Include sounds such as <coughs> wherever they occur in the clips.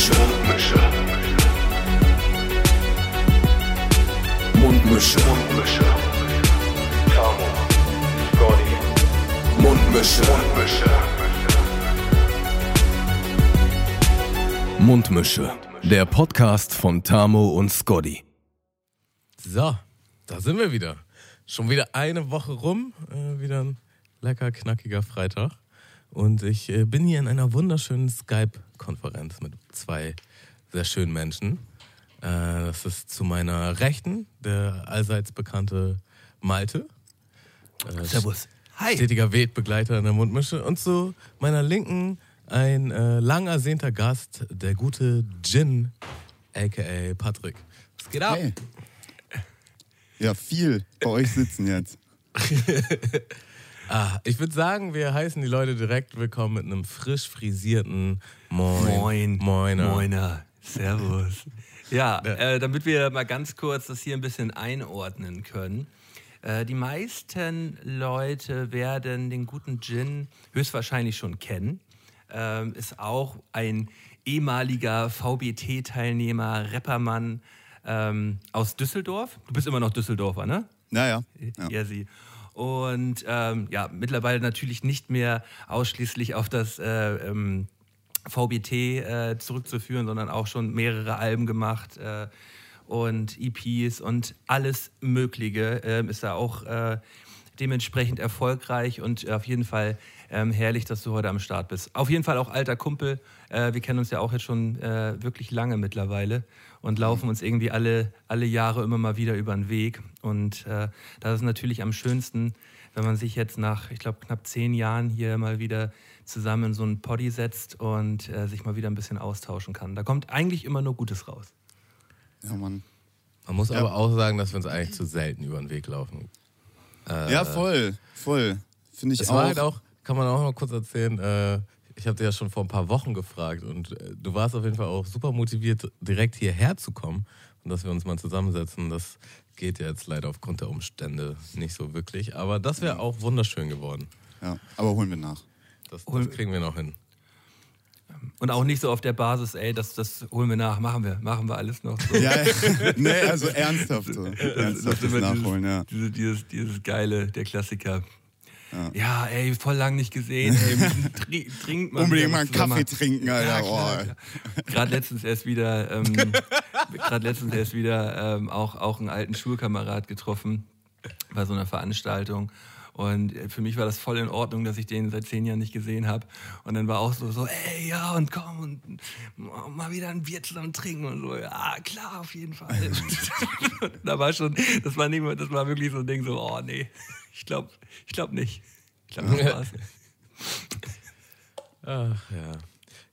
Mundmische. Mundmische. Mundmische. Tamo. Scotty. Mundmische. Mundmische. Mundmische. Der Podcast von Tamo und Scotty. So, da sind wir wieder. Schon wieder eine Woche rum. Äh, wieder ein lecker, knackiger Freitag. Und ich äh, bin hier in einer wunderschönen Skype-Konferenz mit zwei sehr schönen Menschen. Äh, das ist zu meiner Rechten der allseits bekannte Malte. Äh, Servus. Hi. Stetiger Wegbegleiter in der Mundmische. Und zu meiner Linken ein äh, lang ersehnter Gast, der gute Jin, a.k.a. Patrick. Was geht ab? Hey. Ja, viel bei euch sitzen jetzt. <laughs> Ah, ich würde sagen, wir heißen die Leute direkt willkommen mit einem frisch frisierten Moin. Moin. Moiner. Moiner. Servus. Ja, äh, damit wir mal ganz kurz das hier ein bisschen einordnen können. Äh, die meisten Leute werden den guten Gin höchstwahrscheinlich schon kennen. Ähm, ist auch ein ehemaliger VBT-Teilnehmer, Rappermann ähm, aus Düsseldorf. Du bist immer noch Düsseldorfer, ne? Naja. Ja. Ja, sie. Und ähm, ja, mittlerweile natürlich nicht mehr ausschließlich auf das äh, ähm, VBT äh, zurückzuführen, sondern auch schon mehrere Alben gemacht äh, und EPs und alles Mögliche. Ähm, ist da auch äh, dementsprechend erfolgreich und auf jeden Fall ähm, herrlich, dass du heute am Start bist. Auf jeden Fall auch alter Kumpel. Äh, wir kennen uns ja auch jetzt schon äh, wirklich lange mittlerweile und laufen uns irgendwie alle, alle Jahre immer mal wieder über den Weg. Und äh, das ist natürlich am schönsten, wenn man sich jetzt nach, ich glaube, knapp zehn Jahren hier mal wieder zusammen in so einen Poddy setzt und äh, sich mal wieder ein bisschen austauschen kann. Da kommt eigentlich immer nur Gutes raus. ja, Mann. Man muss aber auch sagen, dass wir uns eigentlich zu selten über den Weg laufen. Ja, voll. Voll. Finde ich Es auch. war halt auch, kann man auch mal kurz erzählen, äh, ich habe dich ja schon vor ein paar Wochen gefragt und äh, du warst auf jeden Fall auch super motiviert, direkt hierher zu kommen und dass wir uns mal zusammensetzen. Das geht ja jetzt leider aufgrund der Umstände nicht so wirklich, aber das wäre auch wunderschön geworden. Ja, aber holen wir nach. Das, das kriegen wir noch hin. Und auch nicht so auf der Basis, ey, das, das holen wir nach, machen wir, machen wir alles noch. So. <laughs> Ja, nee, also ernsthaft so. Ernsthaft <laughs> das immer nachholen, ja. dieses, dieses, dieses geile, der Klassiker. Ja. ey, voll lang nicht gesehen. Ey, trinkt mal Unbedingt mal einen Kaffee trinken, Alter. Ja. Gerade letztens erst wieder, ähm, <laughs> gerade letztens erst wieder ähm, auch, auch einen alten Schulkamerad getroffen bei so einer Veranstaltung. Und äh, für mich war das voll in Ordnung, dass ich den seit zehn Jahren nicht gesehen habe. Und dann war auch so, so, ey, ja, und komm und mal wieder ein Bier zusammen trinken und so. Ja, klar, auf jeden Fall. und <laughs> <laughs> da war schon, das war, nicht, mehr- das war wirklich so ein Ding, so, oh nee, ich glaube ich glaub nicht. Ich glaube, das war's. <laughs> Ach ja.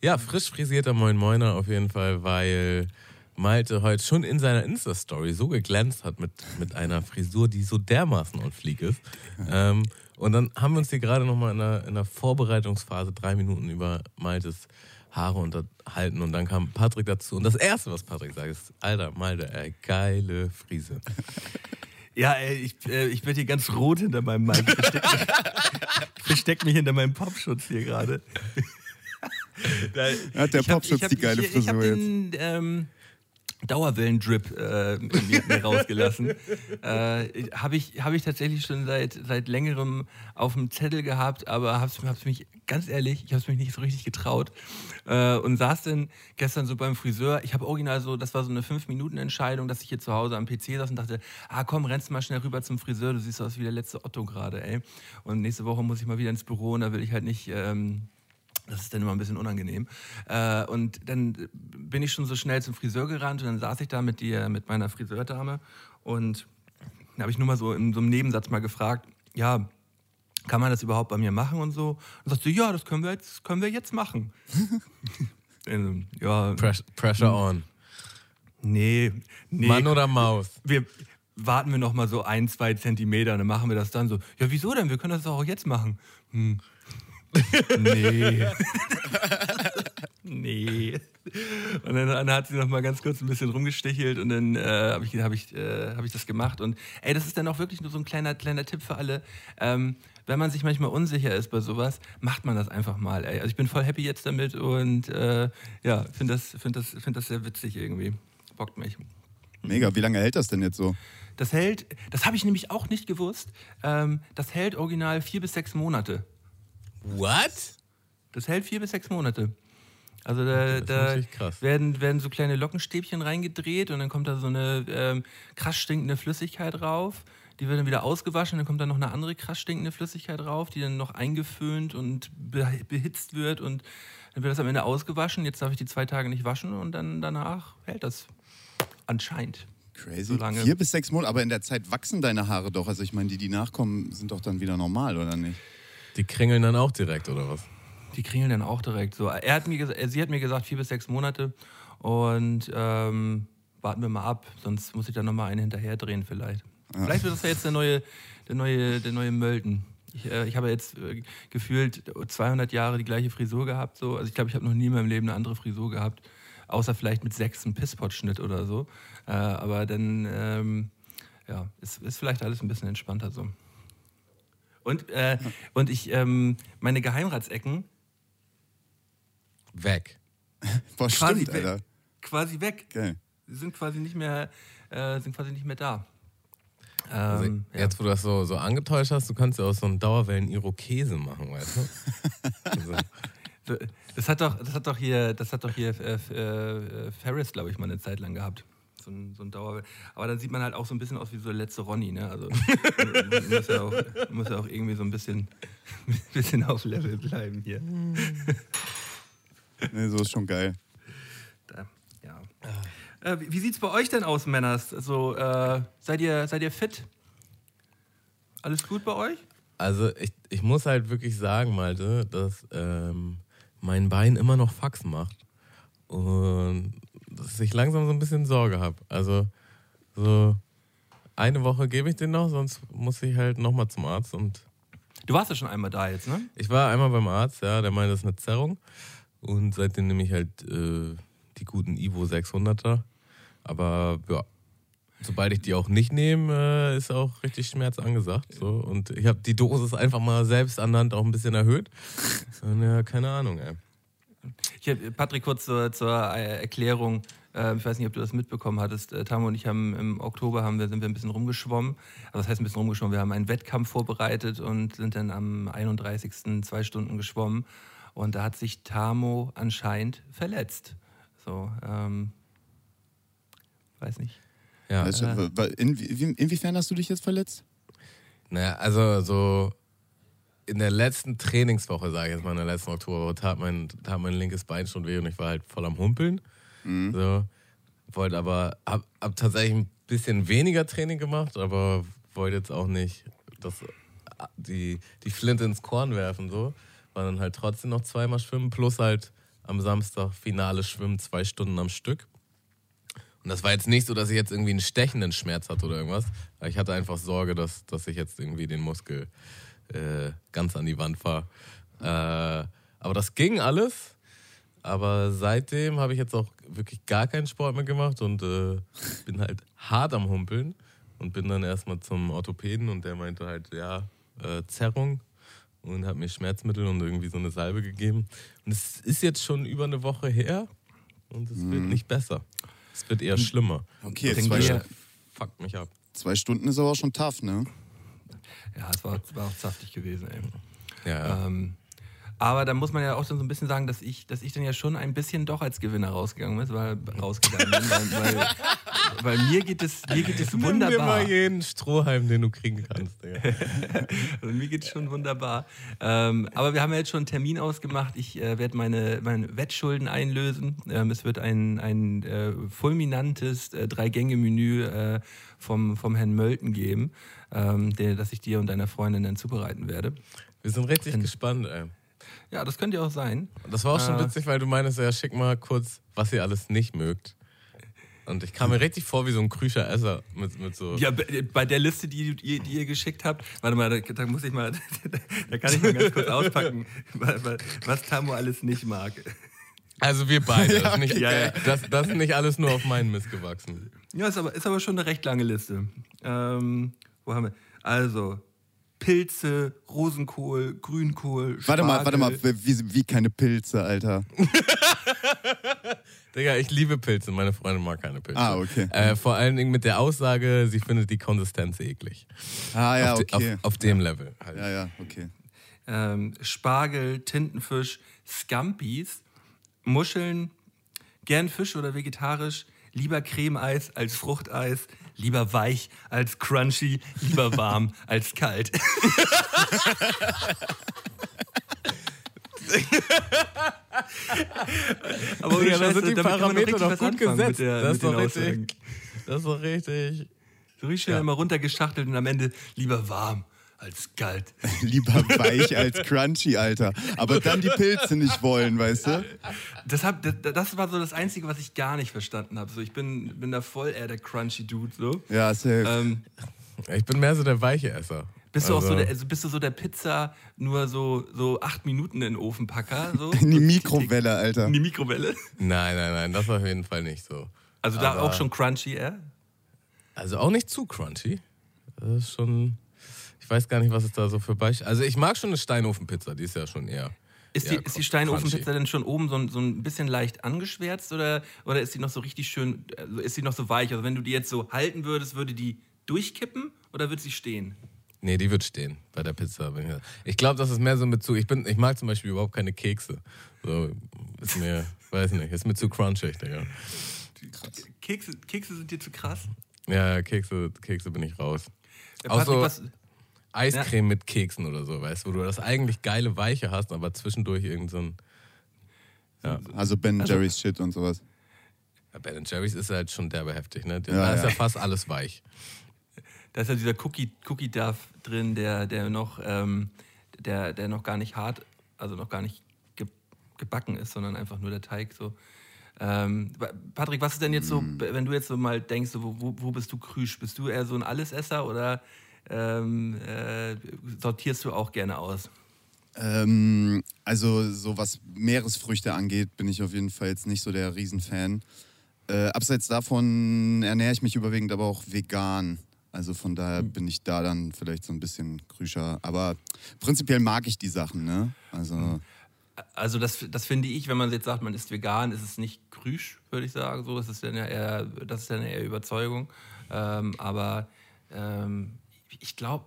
Ja, frisch frisierter Moin Moiner auf jeden Fall, weil Malte heute schon in seiner Insta-Story so geglänzt hat mit, mit einer Frisur, die so dermaßen on fleek ist. Ähm, und dann haben wir uns hier gerade nochmal in der, in der Vorbereitungsphase drei Minuten über Maltes Haare unterhalten und dann kam Patrick dazu. Und das Erste, was Patrick sagt, ist, Alter, Malte, ey, geile Frise. Ja, ey, ich, äh, ich werde hier ganz rot hinter meinem Mic. Ich versteck, <laughs> ich versteck mich hinter meinem Popschutz hier gerade. <laughs> Da- Hat der ich hab- Popschutz ich hab- die geile ich, Ich habe Frisur den ähm, Dauerwellen-Drip äh, mir, mir rausgelassen. äh, habe ich, hab ich tatsächlich schon seit, seit längerem auf dem Zettel gehabt, aber habe es mich, ganz ehrlich, ich habe es mich nicht so richtig getraut. Äh, und saß dann gestern so beim Friseur. Ich habe original so, das war so eine 5-Minuten-Entscheidung, dass ich hier zu Hause am PC saß und dachte, ah komm, rennst mal schnell rüber zum Friseur, du siehst aus wie der letzte Otto gerade, ey. Und nächste Woche muss ich mal wieder ins Büro und da will ich halt nicht... Ähm, das ist dann immer ein bisschen unangenehm. Äh, und dann bin ich schon so schnell zum Friseur gerannt und dann saß ich da mit, dir, mit meiner Friseurdame und dann habe ich nur mal so in so einem Nebensatz mal gefragt, ja, kann man das überhaupt bei mir machen und so? Und sagt sie, ja, das können wir jetzt, können wir jetzt machen. <laughs> Also, ja, Press, pressure on. nee, nee. Mann oder Maus? wir warten wir noch mal so ein, zwei Zentimeter, dann machen wir das dann so. Ja, wieso denn? Wir können das doch auch jetzt machen. Hm. Nee. nee. Und dann, dann hat sie noch mal ganz kurz ein bisschen rumgestichelt und dann äh, habe ich, hab ich, äh, hab ich das gemacht. Und ey, das ist dann auch wirklich nur so ein kleiner, kleiner Tipp für alle. Ähm, wenn man sich manchmal unsicher ist bei sowas, macht man das einfach mal. Ey. Also ich bin voll happy jetzt damit und äh, ja, finde das, find das, find das sehr witzig irgendwie. Bockt mich. Mega, wie lange hält das denn jetzt so? Das hält, das habe ich nämlich auch nicht gewusst, ähm, das hält original vier bis sechs Monate. What? Das hält vier bis sechs Monate. Also da, da werden, werden so kleine Lockenstäbchen reingedreht und dann kommt da so eine ähm, krass stinkende Flüssigkeit drauf. Die wird dann wieder ausgewaschen, dann kommt da noch eine andere krass stinkende Flüssigkeit drauf, die dann noch eingeföhnt und be behitzt wird und dann wird das am Ende ausgewaschen. Jetzt darf ich die zwei Tage nicht waschen und dann danach hält das anscheinend. Crazy. So lange. Vier bis sechs Monate, aber in der Zeit wachsen deine Haare doch. Also ich meine, die, die nachkommen, sind doch dann wieder normal, oder nicht? Die kringeln dann auch direkt, oder was? Die kringeln dann auch direkt so. Er hat mir, sie hat mir gesagt, vier bis sechs Monate. Und ähm, warten wir mal ab, sonst muss ich dann nochmal einen hinterher drehen vielleicht. Vielleicht wird das ja jetzt der neue, der neue, der neue Mölden. Ich, äh, ich habe jetzt äh, gefühlt 200 Jahre die gleiche Frisur gehabt. So. Also ich glaube, ich habe noch nie in meinem Leben eine andere Frisur gehabt. Außer vielleicht mit sechs einen Pisspot-Schnitt oder so. Äh, aber dann ähm, ja, ist, ist vielleicht alles ein bisschen entspannter so. Und, äh, und ich, ähm, meine Geheimratsecken Weg. Boah, quasi stimmt, weg. Alter. Quasi weg. Geil. Sie sind quasi nicht mehr, äh, sind quasi nicht mehr da. Also Ähm, ja. Jetzt, wo du das so, so angetäuscht hast, du kannst ja auch so einen Dauerwellen-Irokese machen, weißt du? <laughs> Also, Das hat doch, das hat doch hier, das hat doch hier äh, äh, Ferris, glaube ich, mal eine Zeit lang gehabt. So ein, so ein Dauer. Aber dann sieht man halt auch so ein bisschen aus wie so der letzte Ronny, ne? Also man <laughs> muss ja auch, muss ja auch irgendwie so ein bisschen, <laughs> bisschen auf Level bleiben hier. Nee, so ist schon geil. Da, ja. Äh, wie wie sieht's bei euch denn aus, Männers? Also, äh, seid, ihr, seid ihr fit? Alles gut bei euch? also ich, ich muss halt wirklich sagen, Malte, dass ähm, mein Bein immer noch Fax macht. Und dass ich langsam so ein bisschen Sorge habe. Also so eine Woche gebe ich den noch, sonst muss ich halt nochmal zum Arzt und Du warst ja schon einmal da jetzt, ne? Ich war einmal beim Arzt, ja, der meinte, das ist eine Zerrung. Und seitdem nehme ich halt äh, die guten Ivo 600er. Aber ja, sobald ich die auch nicht nehme, äh, ist auch richtig Schmerz angesagt. So. Und ich habe die Dosis einfach mal selbst anhand auch ein bisschen erhöht. <laughs> Und ja, keine Ahnung, ey. Ich hab, Patrick, kurz zur, zur äh, Erklärung. Äh, ich weiß nicht, ob du das mitbekommen hattest. Äh, Tamo und ich haben im Oktober haben wir, sind wir ein bisschen rumgeschwommen. Also das heißt ein bisschen rumgeschwommen. Wir haben einen Wettkampf vorbereitet und sind dann am 31. zwei Stunden geschwommen. Und da hat sich Tamo anscheinend verletzt. So, ähm, weiß nicht. Ja, du, wa- in, wie- inwiefern hast du dich jetzt verletzt? Naja, also so in der letzten Trainingswoche, sage ich jetzt mal, in der letzten Oktoberwoche, tat mein, tat mein linkes Bein schon weh und ich war halt voll am Humpeln. So, wollte aber, hab, hab tatsächlich ein bisschen weniger Training gemacht, aber wollte jetzt auch nicht das, die, die Flinte ins Korn werfen, so. War dann halt trotzdem noch zweimal schwimmen, plus halt am Samstag Finale schwimmen, zwei Stunden am Stück. Und das war jetzt nicht so, dass ich jetzt irgendwie einen stechenden Schmerz hatte oder irgendwas. Ich hatte einfach Sorge, dass, dass ich jetzt irgendwie den Muskel äh, ganz an die Wand fahre. Äh, aber das ging alles. Aber seitdem habe ich jetzt auch wirklich gar keinen Sport mehr gemacht und äh, bin halt hart am Humpeln und bin dann erstmal zum Orthopäden und der meinte halt, ja, äh, Zerrung und hat mir Schmerzmittel und irgendwie so eine Salbe gegeben. Und es ist jetzt schon über eine Woche her und es wird nicht besser. Es wird eher schlimmer. Okay, zwei, wir- Fuckt mich ab. zwei Stunden ist aber auch schon tough, ne? Ja, es war, war auch saftig gewesen, ey. Ja, Ähm, aber da muss man ja auch schon so ein bisschen sagen, dass ich, dass ich dann ja schon ein bisschen doch als Gewinner rausgegangen bin, weil, rausgegangen bin, weil, weil, weil mir geht es, mir geht es Nimm dir wunderbar. mal jeden Strohhalm, den du kriegen kannst. Digga. <laughs> Also mir geht es schon wunderbar. Ähm, aber wir haben ja jetzt schon einen Termin ausgemacht. Ich äh, werde meine, meine Wettschulden einlösen. Ähm, es wird ein, ein äh, fulminantes äh, Drei-Gänge-Menü äh, vom, vom Herrn Mölten geben, ähm, der, das ich dir und deiner Freundin dann zubereiten werde. Wir sind richtig gespannt, ey. Ja, das könnte ja auch sein. Das war auch schon Äh. witzig, weil du meinst, ja, schick mal kurz, was ihr alles nicht mögt. Und ich kam mir richtig vor wie so ein krüscher Esser mit, mit so. Ja, bei der Liste, die, die, die ihr geschickt habt, warte mal, da, da muss ich mal, <laughs> da kann ich mal ganz kurz auspacken, <laughs> wa- wa- was Tamo alles nicht mag. Also wir beide. <laughs> das, ist nicht, Ja, ja. Das, das ist nicht alles nur auf meinen Mist gewachsen. Ja, ist aber, ist aber schon eine recht lange Liste. Ähm, wo haben wir? Also, Pilze, Rosenkohl, Grünkohl, Warte mal, Spargel. warte mal, wie, wie keine Pilze, Alter. <laughs> Digga, ich liebe Pilze. Meine Freundin mag keine Pilze. Ah, okay. Äh, vor allen Dingen mit der Aussage, sie findet die Konsistenz eklig. Ah, ja, auf, de- okay. auf, auf dem Level. Halt. Ja, ja, okay. ähm, Spargel, Tintenfisch, Scampis, Muscheln, gern Fisch oder vegetarisch, lieber Cremeeis als Fruchteis, lieber weich als crunchy, lieber warm <laughs> als kalt. <laughs> Aber Ja, da sind die Parameter doch gut gesetzt. Der, das, ist doch richtig, das ist doch richtig. So richtig schnell Ja. immer runtergeschachtelt und am Ende lieber warm als kalt. <laughs> Lieber weich als crunchy, Alter. Aber dann die Pilze nicht wollen, weißt du? Das, hab, das, das war so das Einzige, was ich gar nicht verstanden habe. So, ich bin, bin da voll eher der crunchy Dude. So. Ja, safe. Ähm, Ich bin mehr so der weiche Esser. bist, du auch so Also- der, also bist du so der Pizza nur so, so acht Minuten in den Ofenpacker? So? <laughs> In die Mikrowelle, Alter. In die Mikrowelle? Nein, nein, nein, das auf jeden Fall nicht so. Also da Aber- auch schon crunchy, eher? Also auch nicht zu crunchy. Das ist schon. Ich weiß gar nicht, was es da so für Beispiele. Also ich mag schon eine Steinofenpizza, die ist ja schon eher. Ist, eher die, ist die. Steinofenpizza denn schon oben so, ein- so ein bisschen leicht angeschwärzt oder, oder ist die noch so richtig schön, also ist die noch so weich? Also wenn du die jetzt so halten würdest, würde die durchkippen oder würde sie stehen? Nee, die wird stehen bei der Pizza. Ich, glaube, das ist mehr so mit zu. Ich, bin, ich mag zum Beispiel überhaupt keine Kekse. So, ist mir, <laughs> weiß nicht, ist mir zu crunchig, Digga. Kekse, Kekse sind dir zu krass? Ja, Kekse, Kekse bin ich raus. Äh, Patrick, so was, Eiscreme mit Keksen oder so, weißt du, wo du das eigentlich geile Weiche hast, aber zwischendurch irgend so ein. Also Ben Jerry's Shit und sowas. Ja, Ben Jerry's ist halt schon derbe heftig, ne? Da Ja, ist ja ja. fast alles weich. Da ist ja dieser Cookie, Cookie Duff drin, der, der noch, ähm, der, der noch gar nicht hart, also noch gar nicht ge gebacken ist, sondern einfach nur der Teig so. Ähm, Patrick, was ist denn jetzt so, wenn du jetzt so mal denkst, so, wo, wo bist du krüsch? Bist du eher so ein Allesesser oder ähm, äh, sortierst du auch gerne aus? Ähm, also, so was Meeresfrüchte angeht, bin ich auf jeden Fall jetzt nicht so der Riesenfan. Äh, abseits davon ernähre ich mich überwiegend aber auch vegan. Also von daher bin ich da dann vielleicht so ein bisschen krüscher. Aber prinzipiell mag ich die Sachen, ne? Also, Also das, das finde ich, wenn man jetzt sagt, man ist vegan, ist es nicht krüsch, würde ich sagen. So, das ist dann ja eher, das ist dann eher Überzeugung. Ähm, aber ähm, ich glaube,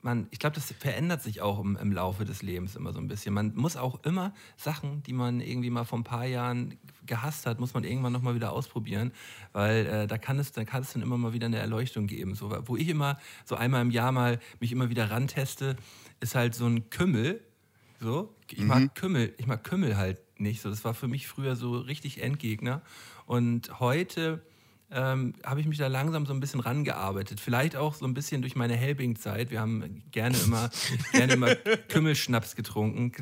man, ich glaube, das verändert sich auch im, im Laufe des Lebens immer so ein bisschen. Man muss auch immer Sachen, die man irgendwie mal vor ein paar Jahren gehasst hat, muss man irgendwann nochmal wieder ausprobieren, weil äh, da kann es, dann kann es dann immer mal wieder eine Erleuchtung geben. So, wo ich immer so einmal im Jahr mal mich immer wieder ranteste, ist halt so ein Kümmel, so, ich mag Kümmel, ich mag Kümmel halt nicht. So, das war für mich früher so richtig Endgegner. Und heute ähm, habe ich mich da langsam so ein bisschen rangearbeitet. Vielleicht auch so ein bisschen durch meine Helbing-Zeit. Wir haben gerne immer, <laughs> gerne immer Kümmelschnaps getrunken,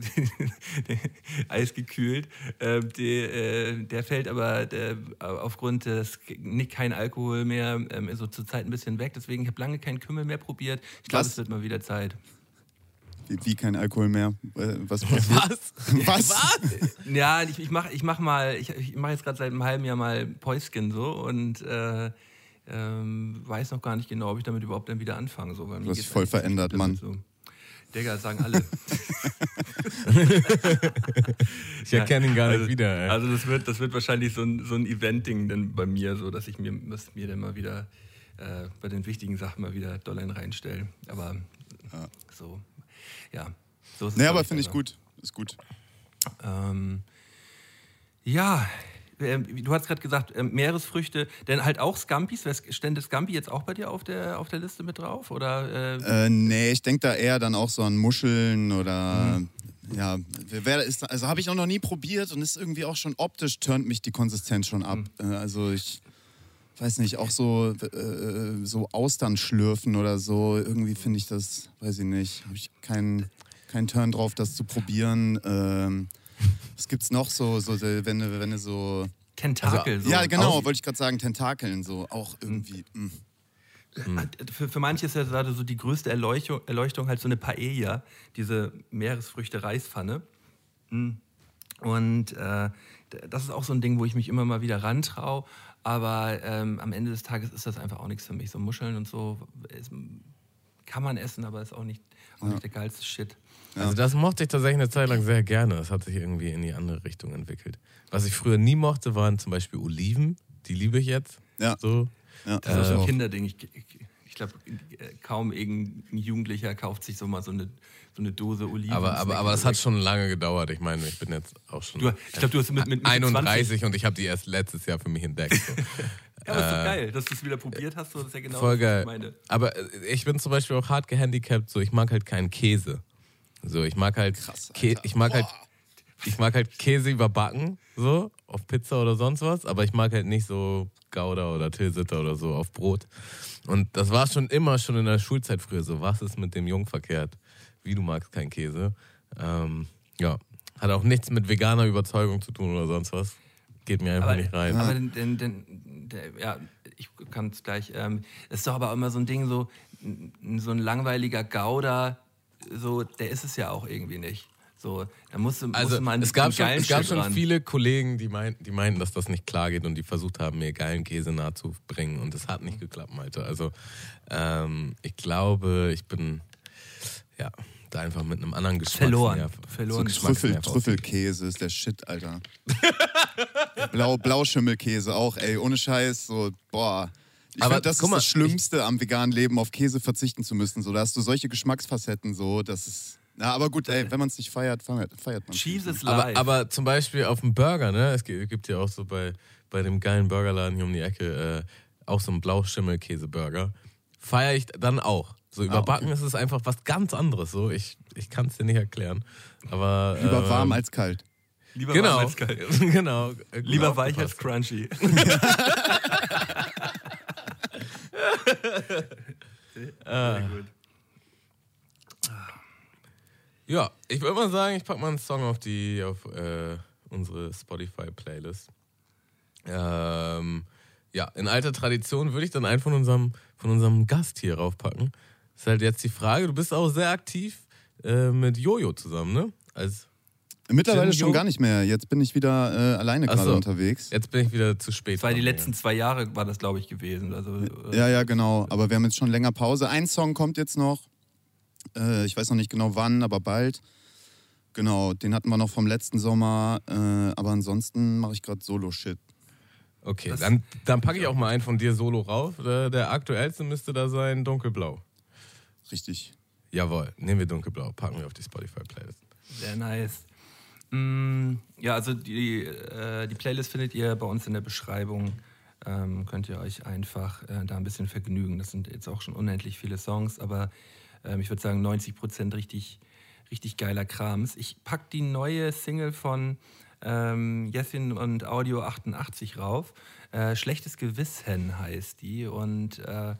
<laughs> eisgekühlt. Ähm, die, äh, der fällt aber der, aufgrund des nicht kein Alkohol mehr ähm, so zur Zeit ein bisschen weg. Deswegen ich habe lange keinen Kümmel mehr probiert. Ich glaube, es wird mal wieder Zeit. Wie, kein Alkohol mehr. Äh, was <laughs> passiert? <laughs> Was? Was? Ja, ich, ich mache ich mach mal, ich, ich mache jetzt gerade seit einem halben Jahr mal Päuskin so und äh, ähm, weiß noch gar nicht genau, ob ich damit überhaupt dann wieder anfange. So, weil Du hast dich voll verändert, Mann. So. Digga, das sagen alle. <laughs> Ich erkenne ihn gar nicht also, wieder, ey. Also das wird, das wird wahrscheinlich so ein, so ein Event-Ding dann bei mir, so dass ich mir, dass mir dann mal wieder äh, bei den wichtigen Sachen mal wieder Dollar reinstelle. Aber so, ja. So ist es, Nee, aber finde ich besser. gut. Ist gut. Ähm, ja, ähm, du hast gerade gesagt, ähm, Meeresfrüchte, denn halt auch Scampis. Stände Scampi jetzt auch bei dir auf der, auf der Liste mit drauf? Oder, äh, Äh, nee, ich denke da eher dann auch so an Muscheln oder ja, wer ist, also habe ich auch noch nie probiert und ist irgendwie auch schon optisch turnt mich die Konsistenz schon ab. Äh, also ich weiß nicht, auch so äh, so Austern schlürfen oder so, irgendwie finde ich das, weiß ich nicht, habe ich keinen keinen Turn drauf, das zu probieren. Ähm, was gibt's noch so, so wenn du wenn du so Tentakel? so. ja genau, wollte ich gerade sagen, Tentakeln so auch irgendwie. mm. Für, für manche ist ja gerade so die größte Erleuchtung, Erleuchtung halt so eine Paella, diese Meeresfrüchte-Reispfanne. Mm. Und äh, das ist auch so ein Ding, wo ich mich immer mal wieder rantraue. Aber ähm, am Ende des Tages ist das einfach auch nichts für mich. So Muscheln und so ist, kann man essen, aber ist auch nicht, auch nicht der geilste Shit. Also das mochte ich tatsächlich eine Zeit lang sehr gerne. Das hat sich irgendwie in die andere Richtung entwickelt. Was ich früher nie mochte, waren zum Beispiel Oliven. Die liebe ich jetzt. Ja. So. Ja. Das ist auch so Äh, ein Kinderding. Ich, ich, ich glaube, kaum irgendein Jugendlicher kauft sich so mal so eine, so eine Dose Oliven. Aber, aber, aber es hat schon lange gedauert. Ich meine, ich bin jetzt auch schon Du, ich glaube, du hast mit, mit, mit 31 und ich habe die erst letztes Jahr für mich entdeckt. So. <laughs> Ja, aber ist doch geil, dass du es wieder probiert hast. So, das ist ja genau Voll das, was geil. ich meine. Aber äh, ich bin zum Beispiel auch hart gehandicapt. So, ich mag halt keinen Käse. So, ich mag halt, Krass, ich mag halt, ich mag halt Käse überbacken, so auf Pizza oder sonst was. Aber ich mag halt nicht so Gouda oder Tilsiter oder so auf Brot. Und das war schon immer schon in der Schulzeit früher so. Was ist mit dem Jungen verkehrt? Wie du magst keinen Käse. Ähm, ja, hat auch nichts mit veganer Überzeugung zu tun oder sonst was. Geht mir einfach Aber, nicht rein. aber den, den, den, der, ja, ich kann es gleich. Ähm, das ist doch aber auch immer so ein Ding, so, so ein langweiliger Gouda, so, der ist es ja auch irgendwie nicht. So, da musst du, Also einen, es gab schon, es gab schon viele Kollegen, die, mein, die meinten, dass das nicht klar geht und die versucht haben, mir geilen Käse nahezubringen und es hat nicht geklappt, Malte. Also ähm, ich glaube, ich bin ja da einfach mit einem anderen Verloren. Geschmacksnerv. Verloren. so Trüffel, Trüffelkäse ist der Shit, Alter. <laughs> Blau, Blauschimmelkäse auch, ey, ohne Scheiß, so, boah. Ich Aber finde, das ist mal, das Schlimmste am veganen Leben, auf Käse verzichten zu müssen. So, da hast du solche Geschmacksfacetten, so, das ist. Na, aber gut, ey, wenn man es nicht feiert, feiert, feiert man Cheese is Aber, life. aber zum Beispiel auf dem Burger, ne? Es gibt, ja auch so bei, bei dem geilen Burgerladen hier um die Ecke äh, auch so einen Blauschimmelkäse-Burger. Feiere ich dann auch. So überbacken ist es einfach was ganz anderes. So, ich, ich kann es dir nicht erklären. Aber Lieber ähm, warm als kalt. Lieber Genau, warm als kalt. <laughs> genau. Gut Lieber weich als crunchy. <laughs> <laughs> Sehr gut. Ja, ich würde mal sagen, ich packe mal einen Song auf die auf äh, unsere Spotify-Playlist. Ähm, ja, in alter Tradition würde ich dann einen von unserem, von unserem Gast hier raufpacken. Ist halt jetzt die Frage, du bist auch sehr aktiv äh, mit Jojo zusammen, ne? Als, Mittlerweile schon gar nicht mehr. Jetzt bin ich wieder äh, alleine gerade so. unterwegs. jetzt bin ich wieder zu spät. Das war die letzten zwei Jahre, war das, glaube ich, gewesen. Also, äh, Ja, ja, genau. Aber wir haben jetzt schon länger Pause. Ein Song kommt jetzt noch. Äh, ich weiß noch nicht genau wann, aber bald. Genau, den hatten wir noch vom letzten Sommer. Äh, aber ansonsten mache ich gerade Solo-Shit. Okay, Das- dann, dann packe ich auch mal einen von dir solo rauf. Der, der aktuellste müsste da sein, dunkelblau. Richtig. Jawohl, nehmen wir dunkelblau, packen wir auf die Spotify-Playlist. Sehr nice. Mm, ja, also die, äh, die Playlist findet ihr bei uns in der Beschreibung. Ähm, könnt ihr euch einfach äh, da ein bisschen vergnügen. Das sind jetzt auch schon unendlich viele Songs, aber ähm, ich würde sagen 90 Prozent richtig, richtig geiler Krams. Ich pack die neue Single von ähm, Jessin und Audio 88 rauf. Äh, Schlechtes Gewissen heißt die und äh,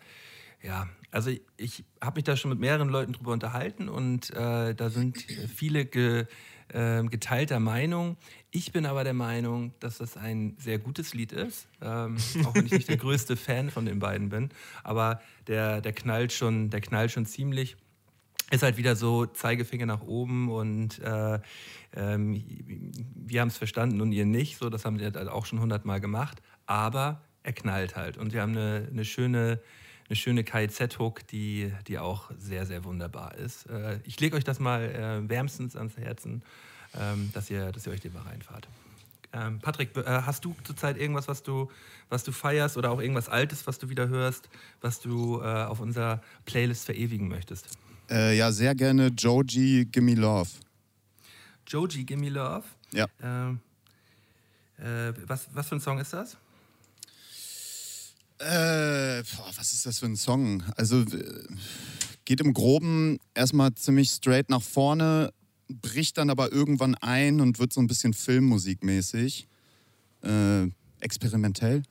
ja, also ich habe mich da schon mit mehreren Leuten drüber unterhalten und äh, da sind viele ge, äh, geteilter Meinung. Ich bin aber der Meinung, dass das ein sehr gutes Lied ist, ähm, auch wenn ich nicht der größte Fan von den beiden bin. Aber der, der knallt schon, der knallt schon ziemlich. Ist halt wieder so Zeigefinger nach oben und äh, ähm, wir haben es verstanden und ihr nicht. So, das haben wir halt auch schon hundertmal gemacht. Aber er knallt halt und wir haben eine, eine schöne eine schöne KIZ-Hook, die, die auch sehr, sehr wunderbar ist. Äh, ich lege euch das mal äh, wärmstens ans Herzen, ähm, dass, ihr, dass ihr euch den mal reinfahrt. Ähm, Patrick, äh, hast du zurzeit irgendwas, was du, was du feierst oder auch irgendwas Altes, was du wieder hörst, was du äh, auf unserer Playlist verewigen möchtest? Äh, ja, sehr gerne Joji Gimme Love. Joji, Gimme Love. Ja. Ähm, äh, was, was für ein Song ist das? Äh, boah, was ist das für ein Song? Also äh, geht im Groben erstmal ziemlich straight nach vorne, bricht dann aber irgendwann ein und wird so ein bisschen filmmusikmäßig. Äh, experimentell.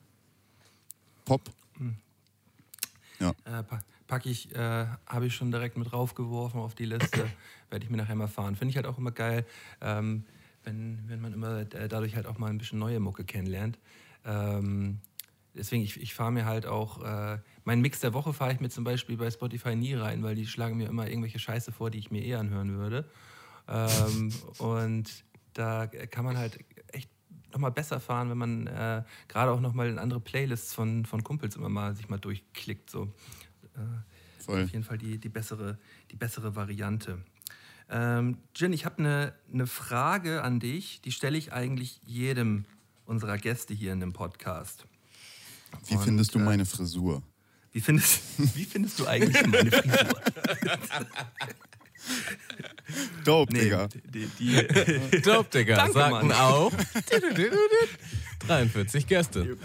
Pop. Äh, pa pack ich, äh, habe ich schon direkt mit raufgeworfen auf die Liste. <coughs> Werde ich mir nachher mal fahren. Finde ich halt auch immer geil, ähm, wenn, wenn man immer äh, dadurch halt auch mal ein bisschen neue Mucke kennenlernt. Ähm, deswegen, ich, ich fahre mir halt auch, äh, meinen Mix der Woche fahre ich mir zum Beispiel bei Spotify nie rein, weil die schlagen mir immer irgendwelche Scheiße vor, die ich mir eh anhören würde. Ähm, <laughs> und da kann man halt echt nochmal besser fahren, wenn man äh, gerade auch nochmal in andere Playlists von, von Kumpels immer mal sich mal durchklickt. So. Äh, Voll. Auf jeden Fall die, die, bessere, die bessere Variante. Ähm, Jin, ich habe eine ne Frage an dich, die stelle ich eigentlich jedem unserer Gäste hier in dem Podcast. Wie Und, findest du äh, meine Frisur? Wie findest, wie findest du eigentlich meine Frisur? <laughs> Dope, Nee, Digga. die, die, <laughs> Dope, Digga. Danke, sagten Mann. auch 43 Gäste.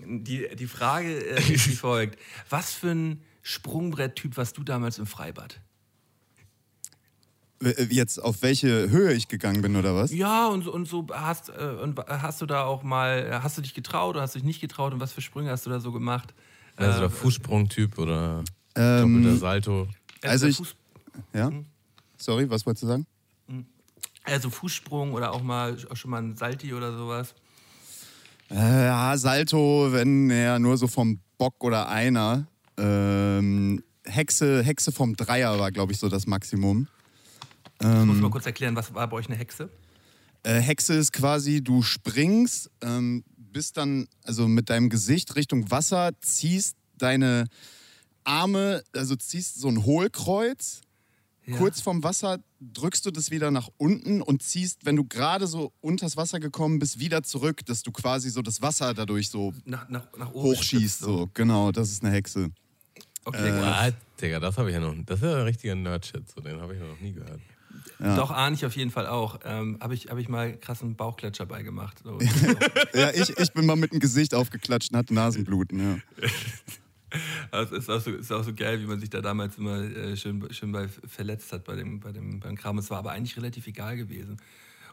die, die Frage äh, ist wie folgt. Was für ein Sprungbrett-Typ warst du damals im Freibad? Äh, Jetzt auf welche Höhe ich gegangen bin oder was? Ja, und, so- und so hast, äh, und hast du da auch mal, hast du dich getraut oder hast du dich nicht getraut und was für Sprünge hast du da so gemacht? Also der Äh, Fußsprungtyp oder Ähm, doppelter Salto. also der ich- Ja? Sorry, was wolltest du sagen? also Fußsprung oder auch mal auch schon mal ein Salti oder sowas. Äh, ja, Salto, wenn er nur so vom Bock oder einer. Ähm, Hexe, Hexe vom Dreier war, glaube ich, so das Maximum. Ich muss mal kurz erklären, was war bei euch eine Hexe? Äh, Hexe ist quasi, du springst, ähm, bist dann also mit deinem Gesicht Richtung Wasser, ziehst deine Arme, also ziehst so ein Hohlkreuz. Ja. Kurz vom Wasser drückst du das wieder nach unten und ziehst, wenn du gerade so unters Wasser gekommen bist, wieder zurück, dass du quasi so das Wasser dadurch so nach, nach, nach oben hochschießt. So. Genau, das ist eine Hexe. Okay, Äh. Ah, Digga, das habe ich ja noch. Das ist ja ein richtiger Nerd-Shit. So, den habe ich noch nie gehört. Ja. Doch, ahne ich auf jeden Fall auch. Ähm, Habe ich, hab ich mal krassen Bauchklatscher beigemacht. So. <laughs> Ja, ich, ich bin mal mit dem Gesicht aufgeklatscht und hatte Nasenbluten. Ja. <laughs> Also ist, auch so, ist auch so geil, wie man sich da damals immer äh, schön, schön bei verletzt hat bei dem, bei, dem, beim Kram. Es war aber eigentlich relativ egal gewesen.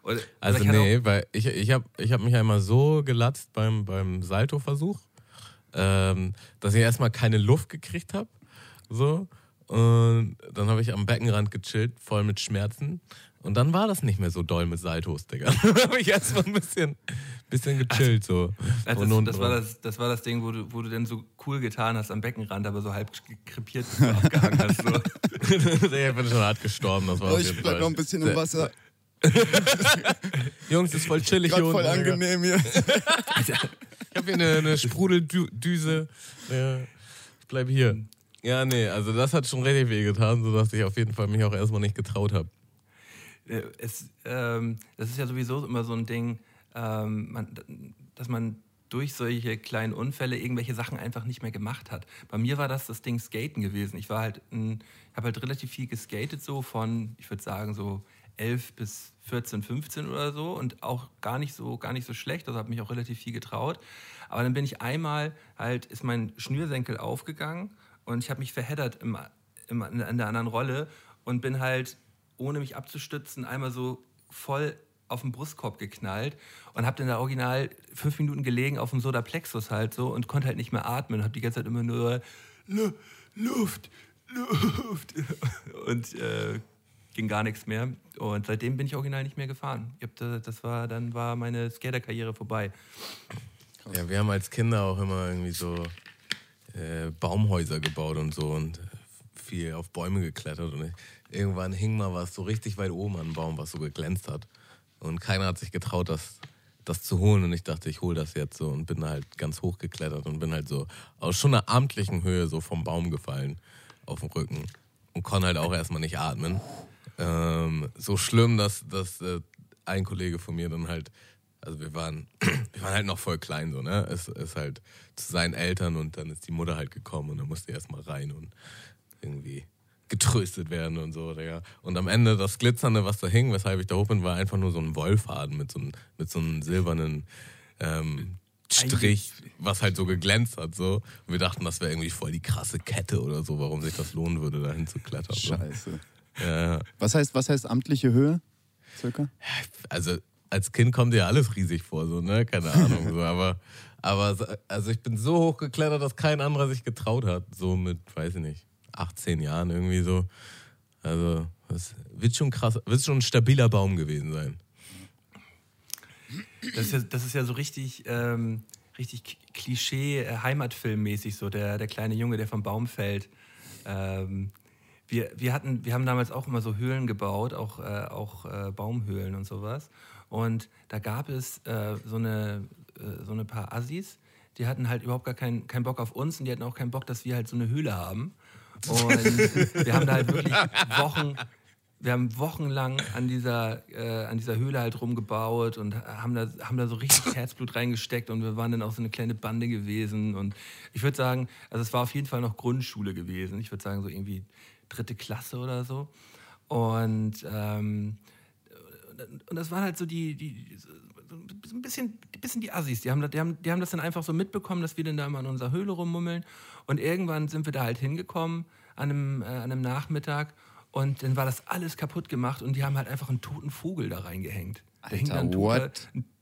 Und, Also nee, weil ich, ich habe ich hab mich einmal so gelatzt beim, beim Salto-Versuch, ähm, dass ich erstmal keine Luft gekriegt habe. So. Und dann habe ich am Beckenrand gechillt, voll mit Schmerzen. Und dann war das nicht mehr so doll mit Saltos, Digga. <laughs> Dann habe ich erstmal ein bisschen, bisschen gechillt. So. Und das, das, war das, das war das Ding, wo du, wo du dann so cool getan hast am Beckenrand, aber so halb krepiert abgehangen hast. So. <laughs> ich bin schon hart gestorben. Das war Oh, ich bleib noch ein bisschen im Wasser. Jungs, ist voll chillig hier voll unten. Digga. angenehm hier. <laughs> Ich habe hier eine, eine Sprudeldüse. Ja, ich bleibe hier. Ja, nee, also das hat schon richtig weh getan, sodass ich auf jeden Fall mich auch erstmal nicht getraut habe. Äh, es, ähm, das ist ja sowieso immer so ein Ding, ähm, man, dass man durch solche kleinen Unfälle irgendwelche Sachen einfach nicht mehr gemacht hat. Bei mir war das das Ding Skaten gewesen. Ich war halt, habe halt relativ viel geskatet, so von, ich würde sagen, so 11 bis 14, 15 oder so und auch gar nicht so, gar nicht so schlecht. Also habe mich auch relativ viel getraut. Aber dann bin ich einmal halt, ist mein Schnürsenkel aufgegangen und ich habe mich verheddert im, im, in der anderen Rolle und bin halt, ohne mich abzustützen, einmal so voll auf den Brustkorb geknallt und habe dann da original fünf Minuten gelegen auf dem Sodaplexus halt so und konnte halt nicht mehr atmen und habe die ganze Zeit immer nur Lu Luft, Luft <laughs> und äh, ging gar nichts mehr und seitdem bin ich original nicht mehr gefahren. Ich hab da, das war dann war meine Skaterkarriere vorbei. Ja, wir haben als Kinder auch immer irgendwie so äh, Baumhäuser gebaut und so und viel auf Bäume geklettert. Und irgendwann hing mal was so richtig weit oben an einem Baum, was so geglänzt hat. Und keiner hat sich getraut, das, das zu holen. Und ich dachte, ich hole das jetzt so und bin halt ganz hoch geklettert und bin halt so aus schon einer amtlichen Höhe so vom Baum gefallen auf den Rücken und konnte halt auch erstmal nicht atmen. Ähm, so schlimm, dass, dass äh, ein Kollege von mir dann halt, also wir waren, <clears throat> wir waren halt noch voll klein so, ne? Es ist halt zu seinen Eltern und dann ist die Mutter halt gekommen und dann musste er erstmal rein und irgendwie getröstet werden und so, Digga. Und am Ende das Glitzernde, was da hing, weshalb ich da hoch bin, war einfach nur so ein Wollfaden mit so einem, mit so einem silbernen ähm, Strich, was halt so geglänzt hat. So. Und wir dachten, das wäre irgendwie voll die krasse Kette oder so, warum sich das lohnen würde, dahin zu klettern. So. Scheiße. Ja, Was heißt, was heißt amtliche Höhe? Circa? also als Kind kommt dir alles riesig vor, so, ne? Keine Ahnung. So, aber, aber so- also ich bin so hoch geklettert, dass kein anderer sich getraut hat. So mit, weiß ich nicht, 18 Jahren irgendwie so. Also, das wird schon krass, wird schon ein stabiler Baum gewesen sein. Das ist ja, das ist ja so richtig, ähm, richtig Klischee, äh, Heimatfilmmäßig, so der, der kleine Junge, der vom Baum fällt. Ähm, wir, wir, hatten, wir haben damals auch immer so Höhlen gebaut, auch, äh, auch äh, Baumhöhlen und sowas. Und da gab es äh, so, eine, äh, so eine paar Assis, die hatten halt überhaupt gar keinen keinen Bock auf uns und die hatten auch keinen Bock, dass wir halt so eine Höhle haben. Und <laughs> wir haben da halt wirklich Wochen, wir haben wochenlang an dieser, äh, an dieser Höhle halt rumgebaut und haben da, haben da so richtig <laughs> Herzblut reingesteckt und wir waren dann auch so eine kleine Bande gewesen. Und ich würde sagen, also es war auf jeden Fall noch Grundschule gewesen. Ich würde sagen, so irgendwie dritte Klasse oder so. Und, ähm, und das waren halt so die, die so ein bisschen, ein bisschen die Assis. Die haben, die, haben, die haben das dann einfach so mitbekommen, dass wir dann da immer in unserer Höhle rummummeln. Und irgendwann sind wir da halt hingekommen an einem, äh, an einem Nachmittag und dann war das alles kaputt gemacht und die haben halt einfach einen toten Vogel da reingehängt. Da, hing, dann toter,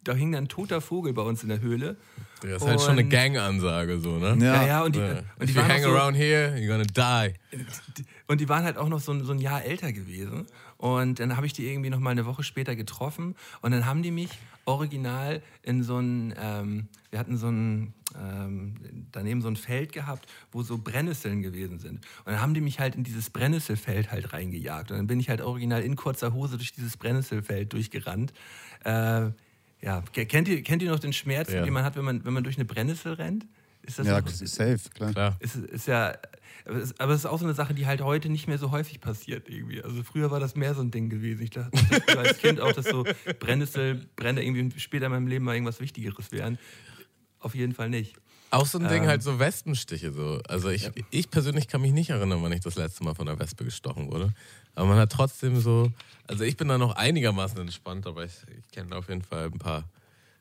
da hing dann ein toter Vogel bei uns in der Höhle. Das ist halt schon eine Gang-Ansage, so, ne? Ja, ja, und die, ja. Und die If you hang so, around here, you're gonna die. Und die waren halt auch noch so, so ein Jahr älter gewesen. Und dann habe ich die irgendwie noch mal eine Woche später getroffen. Und dann haben die mich original in so ein, ähm, wir hatten so ein, ähm, daneben so ein Feld gehabt, wo so Brennnesseln gewesen sind. Und dann haben die mich halt in dieses Brennnesselfeld halt reingejagt. Und dann bin ich halt original in kurzer Hose durch dieses Brennnesselfeld durchgerannt. Äh, ja, kennt ihr, kennt ihr noch den Schmerz, ja. den man hat, wenn man, wenn man durch eine Brennnessel rennt? Ist das ja, noch, safe, klar. klar. Ist, ist ja, aber es ist auch so eine Sache, die halt heute nicht mehr so häufig passiert irgendwie. Also früher war das mehr so ein Ding gewesen. Ich dachte als Kind auch, dass so Brennnessel, Brände irgendwie später in meinem Leben mal irgendwas Wichtigeres wären. Auf jeden Fall nicht. Auch so ein Ding, ähm, halt so Wespenstiche. So. Also ich, ja. ich persönlich kann mich nicht erinnern, wann ich das letzte Mal von einer Wespe gestochen wurde. Aber man hat trotzdem so, also ich bin da noch einigermaßen entspannt, aber ich, ich kenne auf jeden Fall ein paar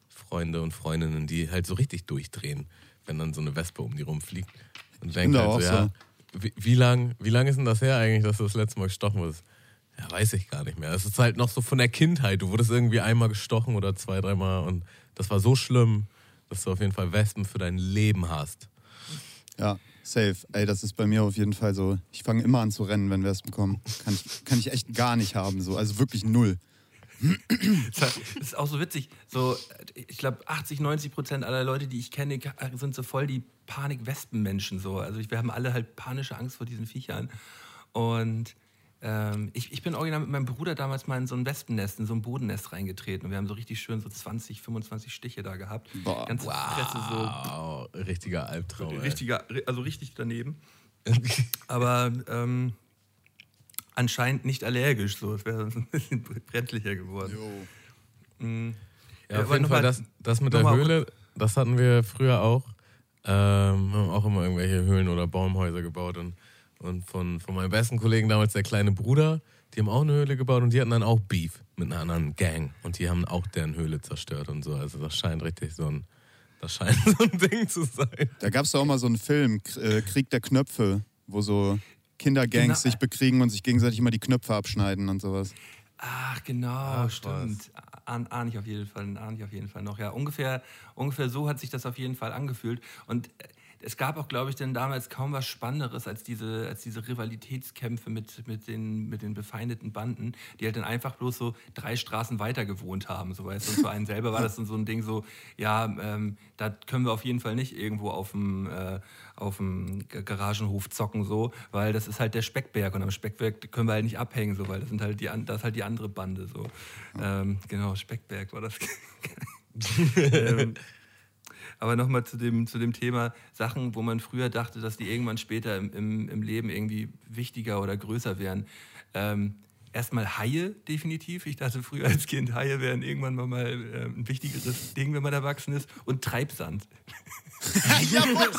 Freunde und Freundinnen, die halt so richtig durchdrehen, wenn dann so eine Wespe um die rumfliegt. Und denken halt so, ja, wie, wie lang, wie lang ist denn das her eigentlich, dass du das letzte Mal gestochen wurdest? Ja, weiß ich gar nicht mehr. Es ist halt noch so von der Kindheit. Du wurdest irgendwie einmal gestochen oder zwei, dreimal und das war so schlimm, dass du auf jeden Fall Wespen für dein Leben hast. Ja, safe. Ey, das ist bei mir auf jeden Fall so. Ich fange immer an zu rennen, wenn Wespen kommen. Kann ich, kann ich echt gar nicht haben, so. Also wirklich null. Das ist auch so witzig. So, ich glaube, 80, 90 Prozent aller Leute, die ich kenne, sind so voll die Panik-Wespen-Menschen. So. Also wir haben alle halt panische Angst vor diesen Viechern. Und ähm, ich, ich bin original mit meinem Bruder damals mal in so ein Wespennest, in so ein Bodennest reingetreten. Und wir haben so richtig schön so 20, 25 Stiche da gehabt. Boah, Ganze wow, so. Richtiger Albtraum. Richtiger, also richtig daneben. <laughs> Aber ähm, anscheinend nicht allergisch. So, es wäre ein bisschen brändlicher geworden. Mhm. Ja, auf jeden Fall, das, das mit der Höhle, das hatten wir früher auch. Ähm, haben auch immer irgendwelche Höhlen oder Baumhäuser gebaut. Und, und von, von meinem besten Kollegen damals, der kleine Bruder, die haben auch eine Höhle gebaut und die hatten dann auch Beef mit einer anderen Gang. Und die haben auch deren Höhle zerstört und so. Also das scheint richtig so ein, das scheint <laughs> so ein Ding zu sein. Da gab es auch mal so einen Film, äh, Krieg der Knöpfe, wo so Kindergangs genau. sich bekriegen und sich gegenseitig immer die Knöpfe abschneiden und sowas. Ach, genau, Ach, stimmt. Ahn, ahn ich auf jeden Fall, ahn ich auf jeden Fall noch. Ja, ungefähr, ungefähr so hat sich das auf jeden Fall angefühlt. Und es gab auch, glaube ich, denn damals kaum was Spannenderes als diese, als diese Rivalitätskämpfe mit, mit, den, mit den befeindeten Banden, die halt dann einfach bloß so drei Straßen weiter gewohnt haben. So, weißt du? Und für einen selber war das dann so ein Ding so, ja, ähm, da können wir auf jeden Fall nicht irgendwo auf dem, äh, auf dem Garagenhof zocken, so, weil das ist halt der Speckberg und am Speckberg können wir halt nicht abhängen, so, weil das, sind halt die, das ist halt die andere Bande. So. Ähm, genau, Speckberg war das. <laughs> <laughs> ähm, aber nochmal zu dem, zu dem Thema Sachen, wo man früher dachte, dass die irgendwann später im, im, im Leben irgendwie wichtiger oder größer wären. Ähm, erstmal Haie, definitiv. Ich dachte früher als Kind, Haie wären irgendwann mal äh, ein wichtigeres Ding, wenn man erwachsen ist. Und Treibsand. <laughs> ja, Alter,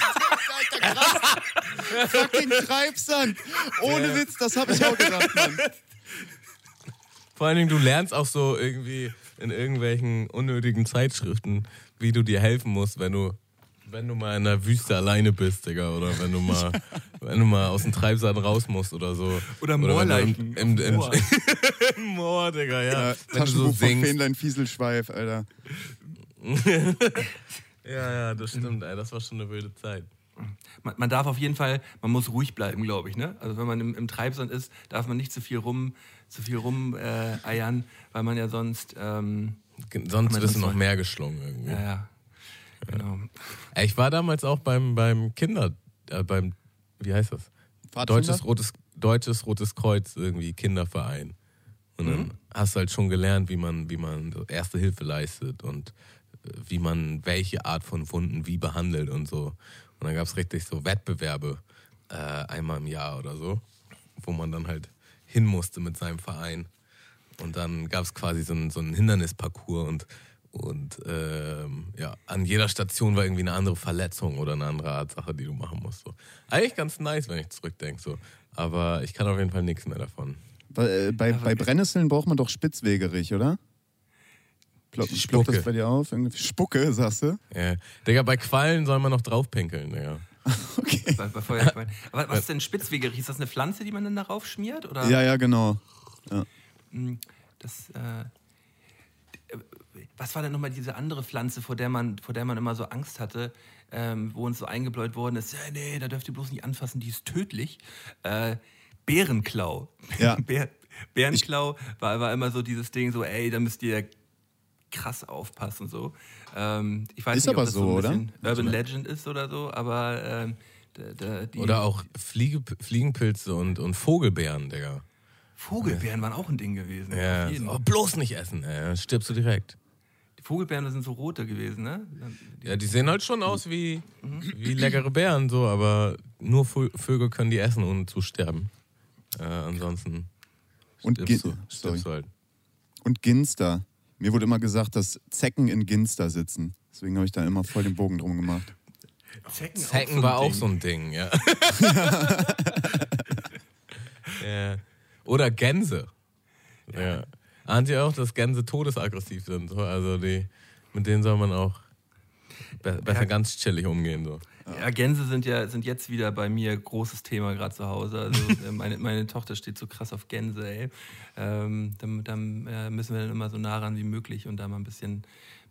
krass. Fucking Treibsand. Ohne ja. Witz, das habe ich auch gedacht, Mann. Vor allen Dingen, du lernst auch so irgendwie in irgendwelchen unnötigen Zeitschriften, wie du dir helfen musst, wenn du, wenn du mal in der Wüste alleine bist, Digga, oder wenn du mal, <laughs> wenn du mal aus dem Treibsand raus musst oder so. Oder Moorleichen. Im, im, im, Moor. <laughs> Moor, Digga, ja. ja wenn du so singst. Fähnlein Fieselschweif, Alter. <laughs> ja, ja, das stimmt, ey. Das war schon eine wilde Zeit. Man, man, darf auf jeden Fall, man muss ruhig bleiben, glaube ich. Ne? Also wenn man im, im, Treibsand ist, darf man nicht zu viel rum, zu viel rum äh, eiern, weil man ja sonst ähm, Sonst wirst du noch mehr geschlungen irgendwie. Ja, ja. Genau. Ich war damals auch beim, beim Kinder, äh, beim, wie heißt das? Deutsches Rotes, Deutsches Rotes Kreuz irgendwie, Kinderverein. Und dann mhm. hast du halt schon gelernt, wie man, wie man Erste Hilfe leistet und äh, wie man welche Art von Wunden wie behandelt und so. Und dann gab es richtig so Wettbewerbe. äh, einmal im Jahr oder so, wo man dann halt hin musste mit seinem Verein. Und dann gab es quasi so einen, so einen Hindernisparcours und, und ähm, ja, an jeder Station war irgendwie eine andere Verletzung oder eine andere Art Sache, die du machen musst. So. Eigentlich ganz nice, wenn ich zurückdenke. So. Aber ich kann auf jeden Fall nichts mehr davon. Bei, äh, bei, bei Brennnesseln braucht man doch Spitzwegerich, oder? Ploppt plopp das Spucke. bei dir auf? Irgendwie- Spucke, sagst du? Ja. Digga, bei Quallen soll man noch draufpinkeln, Digga. <laughs> Okay. Bei, bei Feuerquallen. Aber was ist denn Spitzwegerich? Ist das eine Pflanze, die man dann darauf schmiert? Oder? Ja, ja, genau. Das, äh, was war denn nochmal diese andere Pflanze, vor der man, vor der man immer so Angst hatte, ähm, wo uns so eingebläut worden ist, ja, nee, da dürft ihr bloß nicht anfassen, die ist tödlich. Äh, Bärenklau. Ja. <laughs> Bär, Bärenklau war, war immer so dieses Ding, so, ey, da müsst ihr krass aufpassen. So. Ähm, ich weiß Ist nicht, aber ob das so, so, ein oder? bisschen Urban Legend ist oder so, aber ähm, da, da, die Oder auch Fliege, Fliegenpilze und, und Vogelbeeren, Digga. Vogelbeeren waren auch ein Ding gewesen. Ja, auf jeden. oh, bloß nicht essen, ey. dann stirbst du direkt. Die Vogelbeeren sind so rote gewesen, ne? Ja, die sehen halt schon aus wie, wie leckere Beeren, so, aber nur Vö- Vögel können die essen, ohne zu sterben. Äh, ansonsten Und stirbst, du, stirbst du halt. Und Ginster. Mir wurde immer gesagt, dass Zecken in Ginster sitzen. Deswegen habe ich da immer voll den Bogen drum gemacht. Zecken, Zecken war auch so ein Ding, ja. <laughs> ja. Oder Gänse. Ja. Ahnt ihr auch, dass Gänse todesaggressiv sind? So? Also die, mit denen soll man auch be besser Ja. ganz chillig umgehen. So. Ja, Gänse sind ja sind jetzt wieder bei mir großes Thema gerade zu Hause. Also <laughs> äh, meine, meine Tochter steht so krass auf Gänse, ey. Ähm, dann dann äh, müssen wir dann immer so nah ran wie möglich und da mal ein bisschen,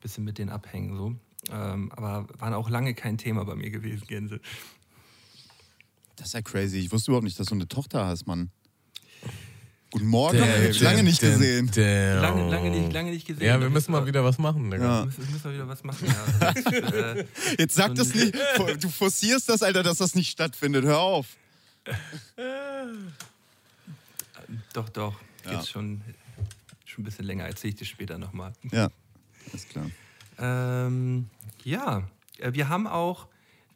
bisschen mit denen abhängen. So. Ähm, aber waren auch lange kein Thema bei mir gewesen, Gänse. Das ist ja crazy. Ich wusste überhaupt nicht, dass du eine Tochter hast, Mann. Guten Morgen, Damn, ey. Lange nicht damn, gesehen. damn. Lange, lange, nicht, lange nicht gesehen. Ja, wir müssen ist mal wieder was machen, Digga. Ja. Müssen, müssen wir wieder was machen. Ja. Das, <laughs> äh, Jetzt sag So das nicht. Du forcierst das, Alter, dass das nicht stattfindet. Hör auf. <laughs> doch, doch. Ja. Jetzt schon, schon ein bisschen länger. Erzähle ich dir später nochmal. Ja, ist klar. Ähm, ja, äh, wir haben auch,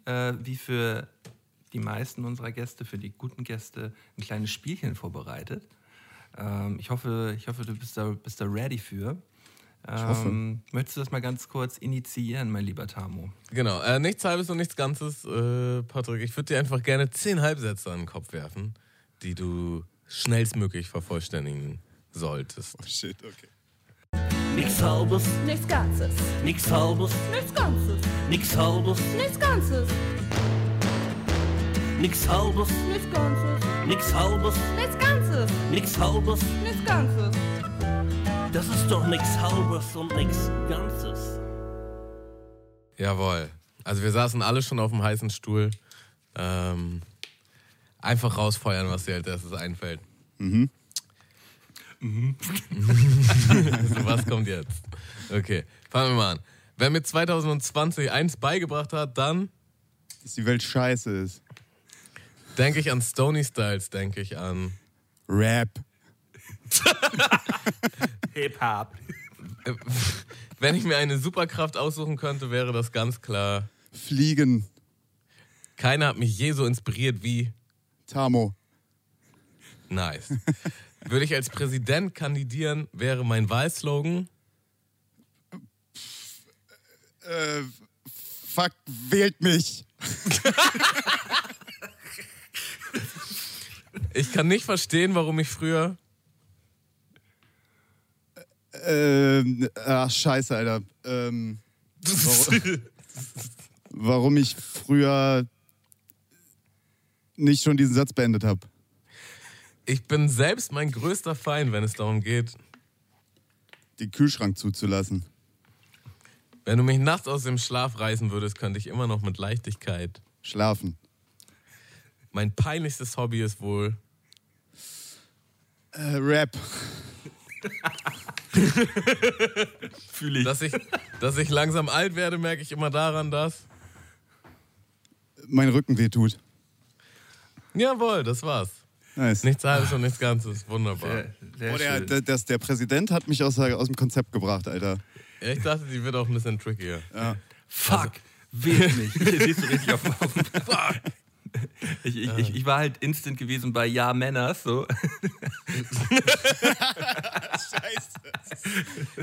äh, wie für die meisten unserer Gäste, für die guten Gäste, ein kleines Spielchen vorbereitet. Ähm, ich, hoffe, ich hoffe, du bist da, bist da ready für. hoffe. Ähm, möchtest du das mal ganz kurz initiieren, mein lieber Tamo? Genau, äh, nichts Halbes und nichts Ganzes, äh, Patrick. Ich würde dir einfach gerne zehn Halbsätze an den Kopf werfen, die du schnellstmöglich vervollständigen solltest. Oh shit, okay. Nix halbes, Nichts Ganzes. nix halbes, Nichts Ganzes. nix halbes, Nichts Ganzes. nix halbes, Nichts Ganzes. nix halbes, Nichts Ganzes. Nix halbes. Nichts Ganzes. Das ist doch nix halbes und nix Ganzes. Jawohl. Also wir saßen alle schon auf dem heißen Stuhl. Ähm, einfach rausfeuern, was dir als erstes einfällt. Mhm. <laughs> also, was kommt jetzt? Okay, fangen wir mal an. Wer mir 2020 eins beigebracht hat, dann Dass die Welt scheiße ist. denke ich an Stony Styles, denke ich an Rap. <laughs> Hip-Hop. Wenn ich mir eine Superkraft aussuchen könnte, wäre das ganz klar. Fliegen. Keiner hat mich je so inspiriert wie Tamo. nice. Würde ich als Präsident kandidieren, wäre mein Wahlslogan Äh, fuck, wählt mich. <laughs> Ich kann nicht verstehen, warum ich früher. Ähm, ach, scheiße, Alter. Ähm, warum, warum ich früher nicht schon diesen Satz beendet habe. Ich bin selbst mein größter Feind, wenn es darum geht, Den Kühlschrank zuzulassen. wenn du mich nachts aus dem Schlaf reißen würdest, könnte ich immer noch mit Leichtigkeit. Schlafen. Mein peinlichstes Hobby ist wohl. Äh, Rap. <laughs> Fühle ich. Dass ich, dass ich langsam alt werde, merke ich immer daran, dass. Mein Rücken wehtut. Jawohl, das war's. Nice. Nichts halbes und nichts Ganzes. Wunderbar. Sehr, sehr Oh, der, der, das, der Präsident hat mich aus, der- aus dem Konzept gebracht, Alter. Ich dachte, die wird auch ein bisschen trickier. Ja. Fuck, wählt mich. <laughs> Hier siehst du richtig auf, auf Fuck. <laughs> Ich, ich, ich, ich war halt instant gewesen bei Ja Männers, so.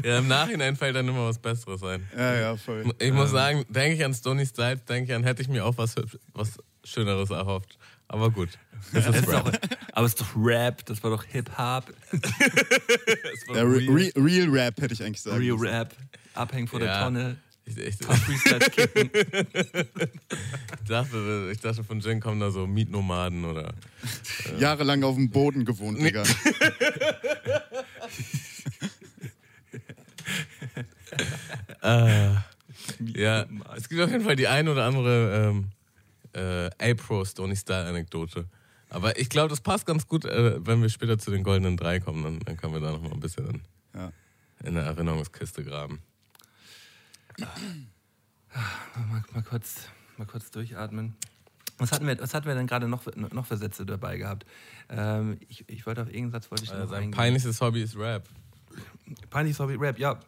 Ja, Im Nachhinein fällt dann immer was Besseres ein. Ja, ja, voll. Ich muss sagen, denke ich an Stony Styles, denke ich an, hätte ich mir auch was, was Schöneres erhofft. Aber gut. Das ist ist Rap. doch, aber es ist doch Rap, das war doch Hip-Hop, <laughs> Ja, Re Re Real Rap hätte ich eigentlich sagen Real. Rap, abhängen vor Ja. der Tonne, Ich, ich, kicken. ich, dachte, ich dachte, von Jen kommen da so Mietnomaden oder. Jahrelang auf dem Boden gewohnt, Digga. Äh, <laughs> ja, es gibt auf jeden Fall die ein oder andere ähm, äh, A-Pro Stony Style Anekdote. Aber ich glaube, das passt ganz gut, äh, wenn wir später zu den goldenen drei kommen. Dann, dann können wir da noch mal ein bisschen in, Ja. in der Erinnerungskiste graben. Mal, mal, kurz, mal kurz durchatmen. Was hatten wir, was hatten wir denn gerade noch, für- noch für Sätze dabei gehabt? Ähm, ich, ich wollte auf irgendeinen Satz wollte ich Äh, noch sein eingehen. peinlichstes Hobby ist Rap. Peinliches Hobby Rap, ja.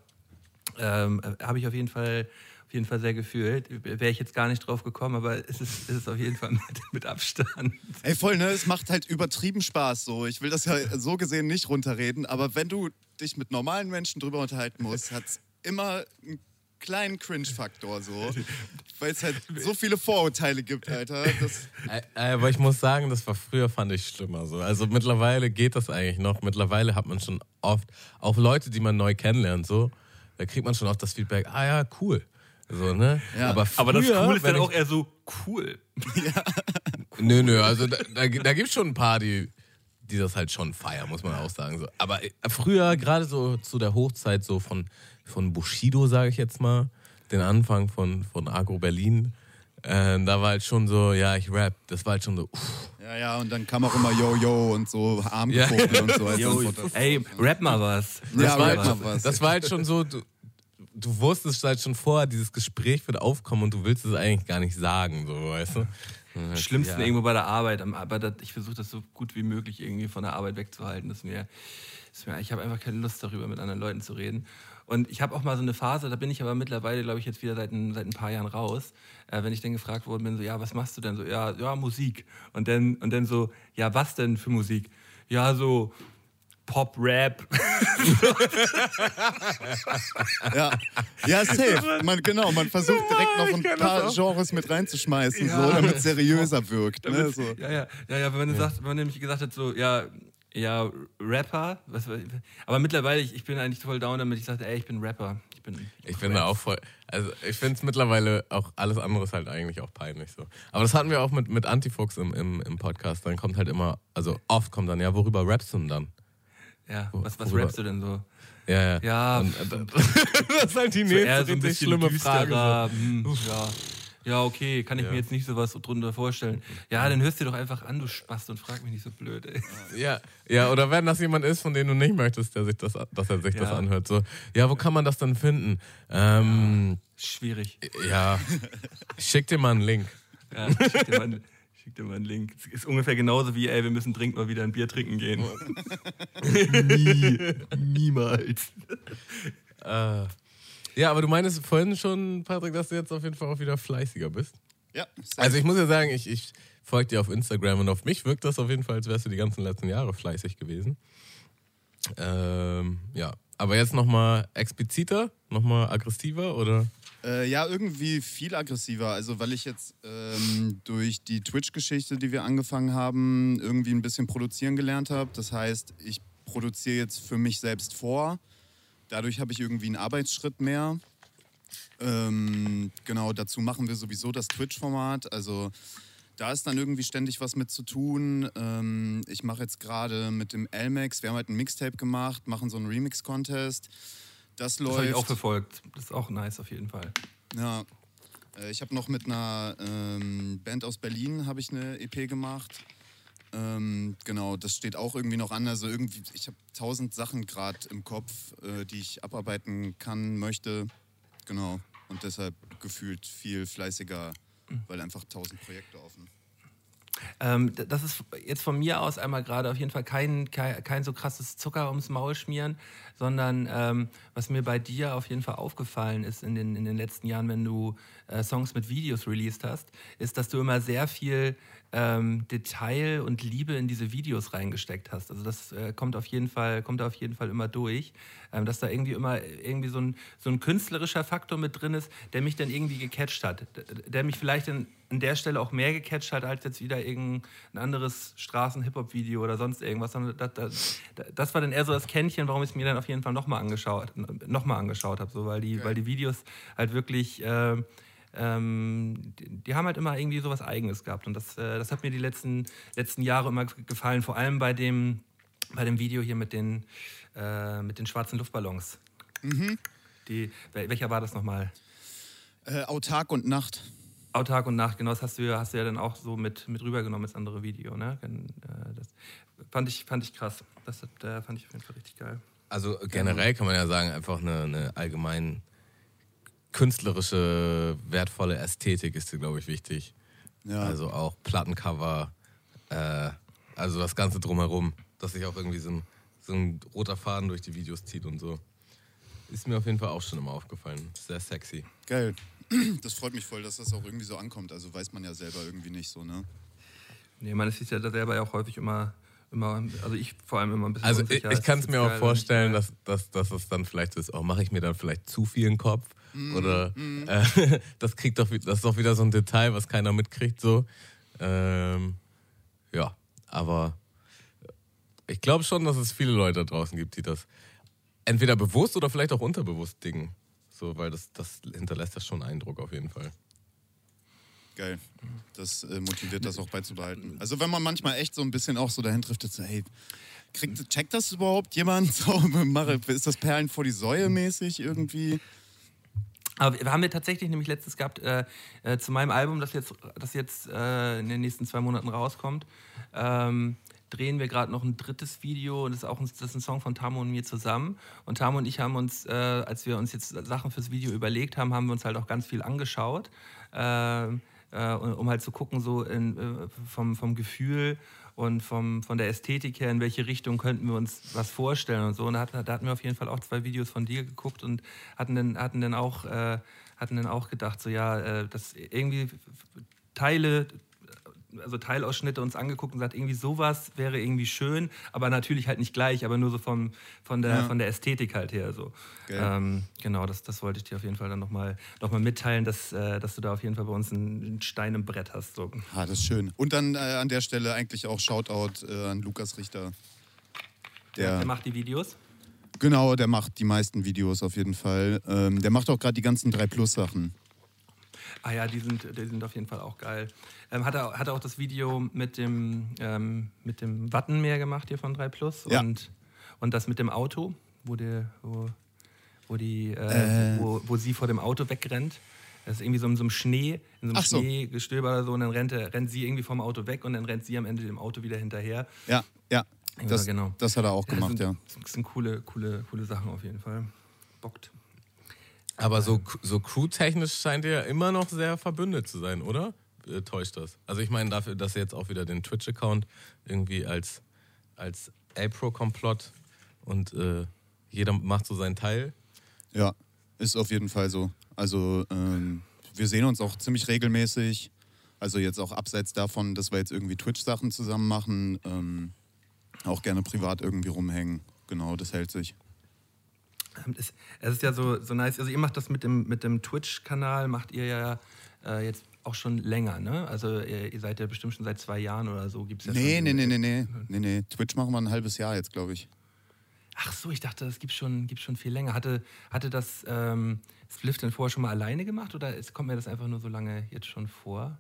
Ähm, äh, Habe ich auf jeden Fall auf jeden Fall sehr gefühlt. Wäre ich jetzt gar nicht drauf gekommen, aber es ist, es ist auf jeden Fall mit, mit Abstand. Ey, voll, ne? Es macht halt übertrieben Spaß so. Ich will das ja so gesehen nicht runterreden, aber wenn du dich mit normalen Menschen drüber unterhalten musst, hat es immer einen kleinen Cringe-Faktor so. <laughs> Weil es halt so viele Vorurteile gibt, Alter. Das, Äh, aber ich muss sagen, das war früher, fand ich schlimmer so. Also mittlerweile geht das eigentlich noch. Mittlerweile hat man schon oft, auch Leute, die man neu kennenlernt, so, da kriegt man schon oft das Feedback, ah ja, cool. So, ne? Ja. Aber, früher, Aber das Cool ist wenn dann auch eher so cool. <laughs> Nö, nö, also da, da, da gibt es schon ein paar, die, die das halt schon feiern, muss man auch sagen. So. Aber äh, früher, gerade so zu der Hochzeit so von, von Bushido, sage ich jetzt mal, den Anfang von, von Agro Berlin, äh, da war halt schon so, ja, ich rap. Das war halt schon so, uff. ja, ja, und dann kam auch immer Yo, Yo und so Ja. Armgefuchtel und so. als Yo, ey, rap mal was. Ja, das, war rap halt, mal schon- was. das war halt schon so, du, du wusstest halt schon vorher, dieses Gespräch wird aufkommen und du willst es eigentlich gar nicht sagen, so, weißt du? Schlimmsten ja. irgendwo bei der Arbeit. Aber das, ich versuche das so gut wie möglich irgendwie von der Arbeit wegzuhalten. Dass mir, dass mir, ich habe einfach keine Lust darüber, mit anderen Leuten zu reden. Und ich habe auch mal so eine Phase, da bin ich aber mittlerweile, glaube ich, jetzt wieder seit ein, seit ein paar Jahren raus. Äh, wenn ich dann gefragt worden bin, so, ja, was machst du denn? So, ja, ja, Musik. Und dann, und dann so, ja, was denn für Musik? Ja, so Pop, Rap. <laughs> Ja, ja safe. Man, genau, man versucht direkt noch ein paar Genres mit reinzuschmeißen, Ja. so, damit es seriöser wirkt. Ne? So. Ja, ja, ja, ja, wenn du sagst, wenn man nämlich gesagt hat, so, ja, ja, Rapper, was, aber mittlerweile, ich, ich bin eigentlich voll down damit, ich sagte, ey, ich bin Rapper. Ich bin, Ich bin da auch voll. Also ich finde es mittlerweile auch alles andere ist halt eigentlich auch peinlich so. Aber das hatten wir auch mit, mit Antifuchs im, im, im Podcast. Dann kommt halt immer, also oft kommt dann, ja, worüber rappst du denn dann? Ja, was, was Worüber- rappst du denn so? Ja, ja. Ja, Und, äh, <laughs> das ist halt die So nächste so richtig schlimme düsterer, Frage. hm, ja. Ja, okay, kann ich Ja. mir jetzt nicht so was drunter vorstellen. Ja, dann hörst du doch einfach an, du Spast, und frag mich nicht so blöd, ey. Ja, ja, oder wenn das jemand ist, von dem du nicht möchtest, der sich das, dass er sich das Ja. anhört. So, ja, wo kann man das dann finden? Ähm, Schwierig. ja, schick dir mal einen Link. Ja, schick, dir mal, einen- schick dir mal einen Link. Es ist ungefähr genauso wie, ey, wir müssen dringend mal wieder ein Bier trinken gehen. <laughs> Nie. Niemals. Äh, <laughs> ja, aber du meinst vorhin schon, Patrick, dass du jetzt auf jeden Fall auch wieder fleißiger bist. Ja. Also ich muss ja sagen, ich, ich folge dir auf Instagram und auf mich wirkt das auf jeden Fall, als wärst du die ganzen letzten Jahre fleißig gewesen. Ähm, ja, aber jetzt nochmal expliziter, nochmal aggressiver oder? Äh, ja, irgendwie viel aggressiver. Also, weil ich jetzt ähm, durch die Twitch-Geschichte, die wir angefangen haben, irgendwie ein bisschen produzieren gelernt habe. Das heißt, ich produziere jetzt für mich selbst vor. Dadurch habe ich irgendwie einen Arbeitsschritt mehr. Ähm, genau, dazu machen wir sowieso das Twitch-Format. Also, da ist dann irgendwie ständig was mit zu tun. Ähm, ich mache jetzt gerade mit dem Elmex, wir haben halt ein Mixtape gemacht, machen so einen Remix-Contest. Das Das läuft. habe ich auch verfolgt. Das ist auch nice auf jeden Fall. Ja, äh, ich habe noch mit einer ähm, Band aus Berlin habe ich eine EP gemacht. Ähm, genau, das steht auch irgendwie noch an. Also irgendwie, ich habe tausend Sachen gerade im Kopf, äh, die ich abarbeiten kann, möchte. Genau. Und deshalb gefühlt viel fleißiger, weil einfach tausend Projekte offen. Ähm, das ist jetzt von mir aus einmal gerade auf jeden Fall kein, kein, kein so krasses Zucker ums Maul schmieren, sondern ähm, was mir bei dir auf jeden Fall aufgefallen ist in den, in den letzten Jahren, wenn du äh, Songs mit Videos released hast, ist, dass du immer sehr viel ähm, Detail und Liebe in diese Videos reingesteckt hast. Also das äh, kommt auf jeden Fall, kommt auf jeden Fall immer durch, ähm, dass da irgendwie immer irgendwie so ein, so ein künstlerischer Faktor mit drin ist, der mich dann irgendwie gecatcht hat, der mich vielleicht in, an der Stelle auch mehr gecatcht hat als jetzt wieder irgendein anderes Straßen-Hip-Hop-Video oder sonst irgendwas. Das, das, das war dann eher so das Kännchen, warum ich es mir dann auf jeden Fall nochmal angeschaut, noch mal angeschaut habe, so, weil, die, weil die Videos halt wirklich ähm, ähm, die, die haben halt immer irgendwie so was Eigenes gehabt. Und das, äh, das hat mir die letzten, letzten Jahre immer ge- gefallen. Vor allem bei dem, bei dem Video hier mit den, äh, mit den schwarzen Luftballons. Die, wel- welcher war das nochmal? Äh, Autark und Nacht. Autark und Nacht, genau, das hast du ja, hast du ja dann auch so mit, mit rübergenommen ins andere Video. Ne? Äh, das fand ich, fand ich krass. Das hat, äh, fand ich auf jeden Fall richtig geil. Also generell kann man ja sagen, einfach eine, eine allgemein künstlerische, wertvolle Ästhetik ist dir, glaube ich, wichtig. Ja. Also auch Plattencover, äh, also das Ganze drumherum, dass sich auch irgendwie so ein, so ein roter Faden durch die Videos zieht und so. Ist mir auf jeden Fall auch schon immer aufgefallen. Sehr sexy. Geil. Das freut mich voll, dass das auch irgendwie so ankommt. Also weiß man ja selber irgendwie nicht so, ne? Nee, man ist ja selber ja auch häufig immer, immer, also ich vor allem immer ein bisschen Also ich, unsicher. ich kann es mir auch vorstellen, dass, dass, dass es dann vielleicht ist, oh, mache ich mir dann vielleicht zu viel in den Kopf? Mhm, Oder äh, <laughs> das kriegt doch, das ist doch wieder so ein Detail, was keiner mitkriegt. So. Ähm, ja, aber ich glaube schon, dass es viele Leute da draußen gibt, die das entweder bewusst oder vielleicht auch unterbewusst dingen. So, weil das, das hinterlässt ja schon Eindruck auf jeden Fall. Geil. Das äh, motiviert das auch beizubehalten. Also wenn man manchmal echt so ein bisschen auch so dahin trifft, so, hey, kriegt, checkt das überhaupt jemand? <laughs> So, mache, ist das Perlen vor die Säue mäßig irgendwie? Aber wir haben ja tatsächlich nämlich letztens gehabt, äh, äh, zu meinem Album, das jetzt, das jetzt äh, in den nächsten zwei Monaten rauskommt, ähm, drehen wir gerade noch ein drittes Video und das ist auch ein, das ist ein Song von Tamo und mir zusammen. Und Tamo und ich haben uns, äh, als wir uns jetzt Sachen fürs Video überlegt haben, haben wir uns halt auch ganz viel angeschaut, ähm, äh, um halt zu gucken, so in, äh, vom, vom Gefühl und vom, von der Ästhetik her, in welche Richtung könnten wir uns was vorstellen und so. Und da hatten, da hatten wir auf jeden Fall auch zwei Videos von dir geguckt und hatten dann, hatten dann, auch, äh, hatten dann auch gedacht, so ja, äh, dass irgendwie Teile, also Teilausschnitte uns angeguckt und gesagt, irgendwie sowas wäre irgendwie schön, aber natürlich halt nicht gleich, aber nur so vom, von, der, Ja. von der Ästhetik halt her. So. Ähm, genau, das, das wollte ich dir auf jeden Fall dann nochmal noch mal mitteilen, dass, äh, dass du da auf jeden Fall bei uns einen, einen Stein im Brett hast. So. Ah, das ist schön. Und dann äh, an der Stelle eigentlich auch Shoutout äh, an Lukas Richter. Der, Der macht die Videos. genau, der macht die meisten Videos auf jeden Fall. Ähm, der macht auch gerade die ganzen 3 Plus Sachen. Ah ja, die sind, die sind auf jeden Fall auch geil. Ähm, hat, er, hat er auch das Video mit dem, ähm, mit dem Wattenmeer gemacht hier von 3 Plus Ja. und, und das mit dem Auto, wo, der, wo, wo, die, Äh. äh, wo, wo sie vor dem Auto wegrennt. Das ist irgendwie so in so einem Schnee, in so einem so. Schneegestöber oder so und dann rennt, er, rennt sie irgendwie vom Auto weg und dann rennt sie am Ende dem Auto wieder hinterher. Ja, ja. Das, Ja, genau. das hat er auch gemacht, das ja. sind, Das sind coole, coole, coole Sachen auf jeden Fall. Bockt. Aber so, so crew-technisch scheint ihr ja immer noch sehr verbündet zu sein, oder? Äh, täuscht das? Also ich meine dafür, dass ihr jetzt auch wieder den Twitch-Account irgendwie als, als A-Pro-Komplott und äh, jeder macht so seinen Teil. Ja, ist auf jeden Fall so. Also ähm, wir sehen uns auch ziemlich regelmäßig. Also jetzt auch abseits davon, dass wir jetzt irgendwie Twitch-Sachen zusammen machen, ähm, auch gerne privat irgendwie rumhängen. Genau, das hält sich. Ähm, Es, es ist ja so, so nice. Also ihr macht das mit dem, mit dem Twitch-Kanal, macht ihr ja äh, jetzt auch schon länger, ne? Also ihr, ihr seid ja bestimmt schon seit zwei Jahren oder so. Gibt's ja Nee, nee, nee, nee, nee, nee, nee. Twitch machen wir ein halbes Jahr jetzt, glaube ich. Ach so, ich dachte, das gibt schon, gibt schon viel länger. Hatte, hatte das ähm, Spliff denn vorher schon mal alleine gemacht oder kommt mir das einfach nur so lange jetzt schon vor?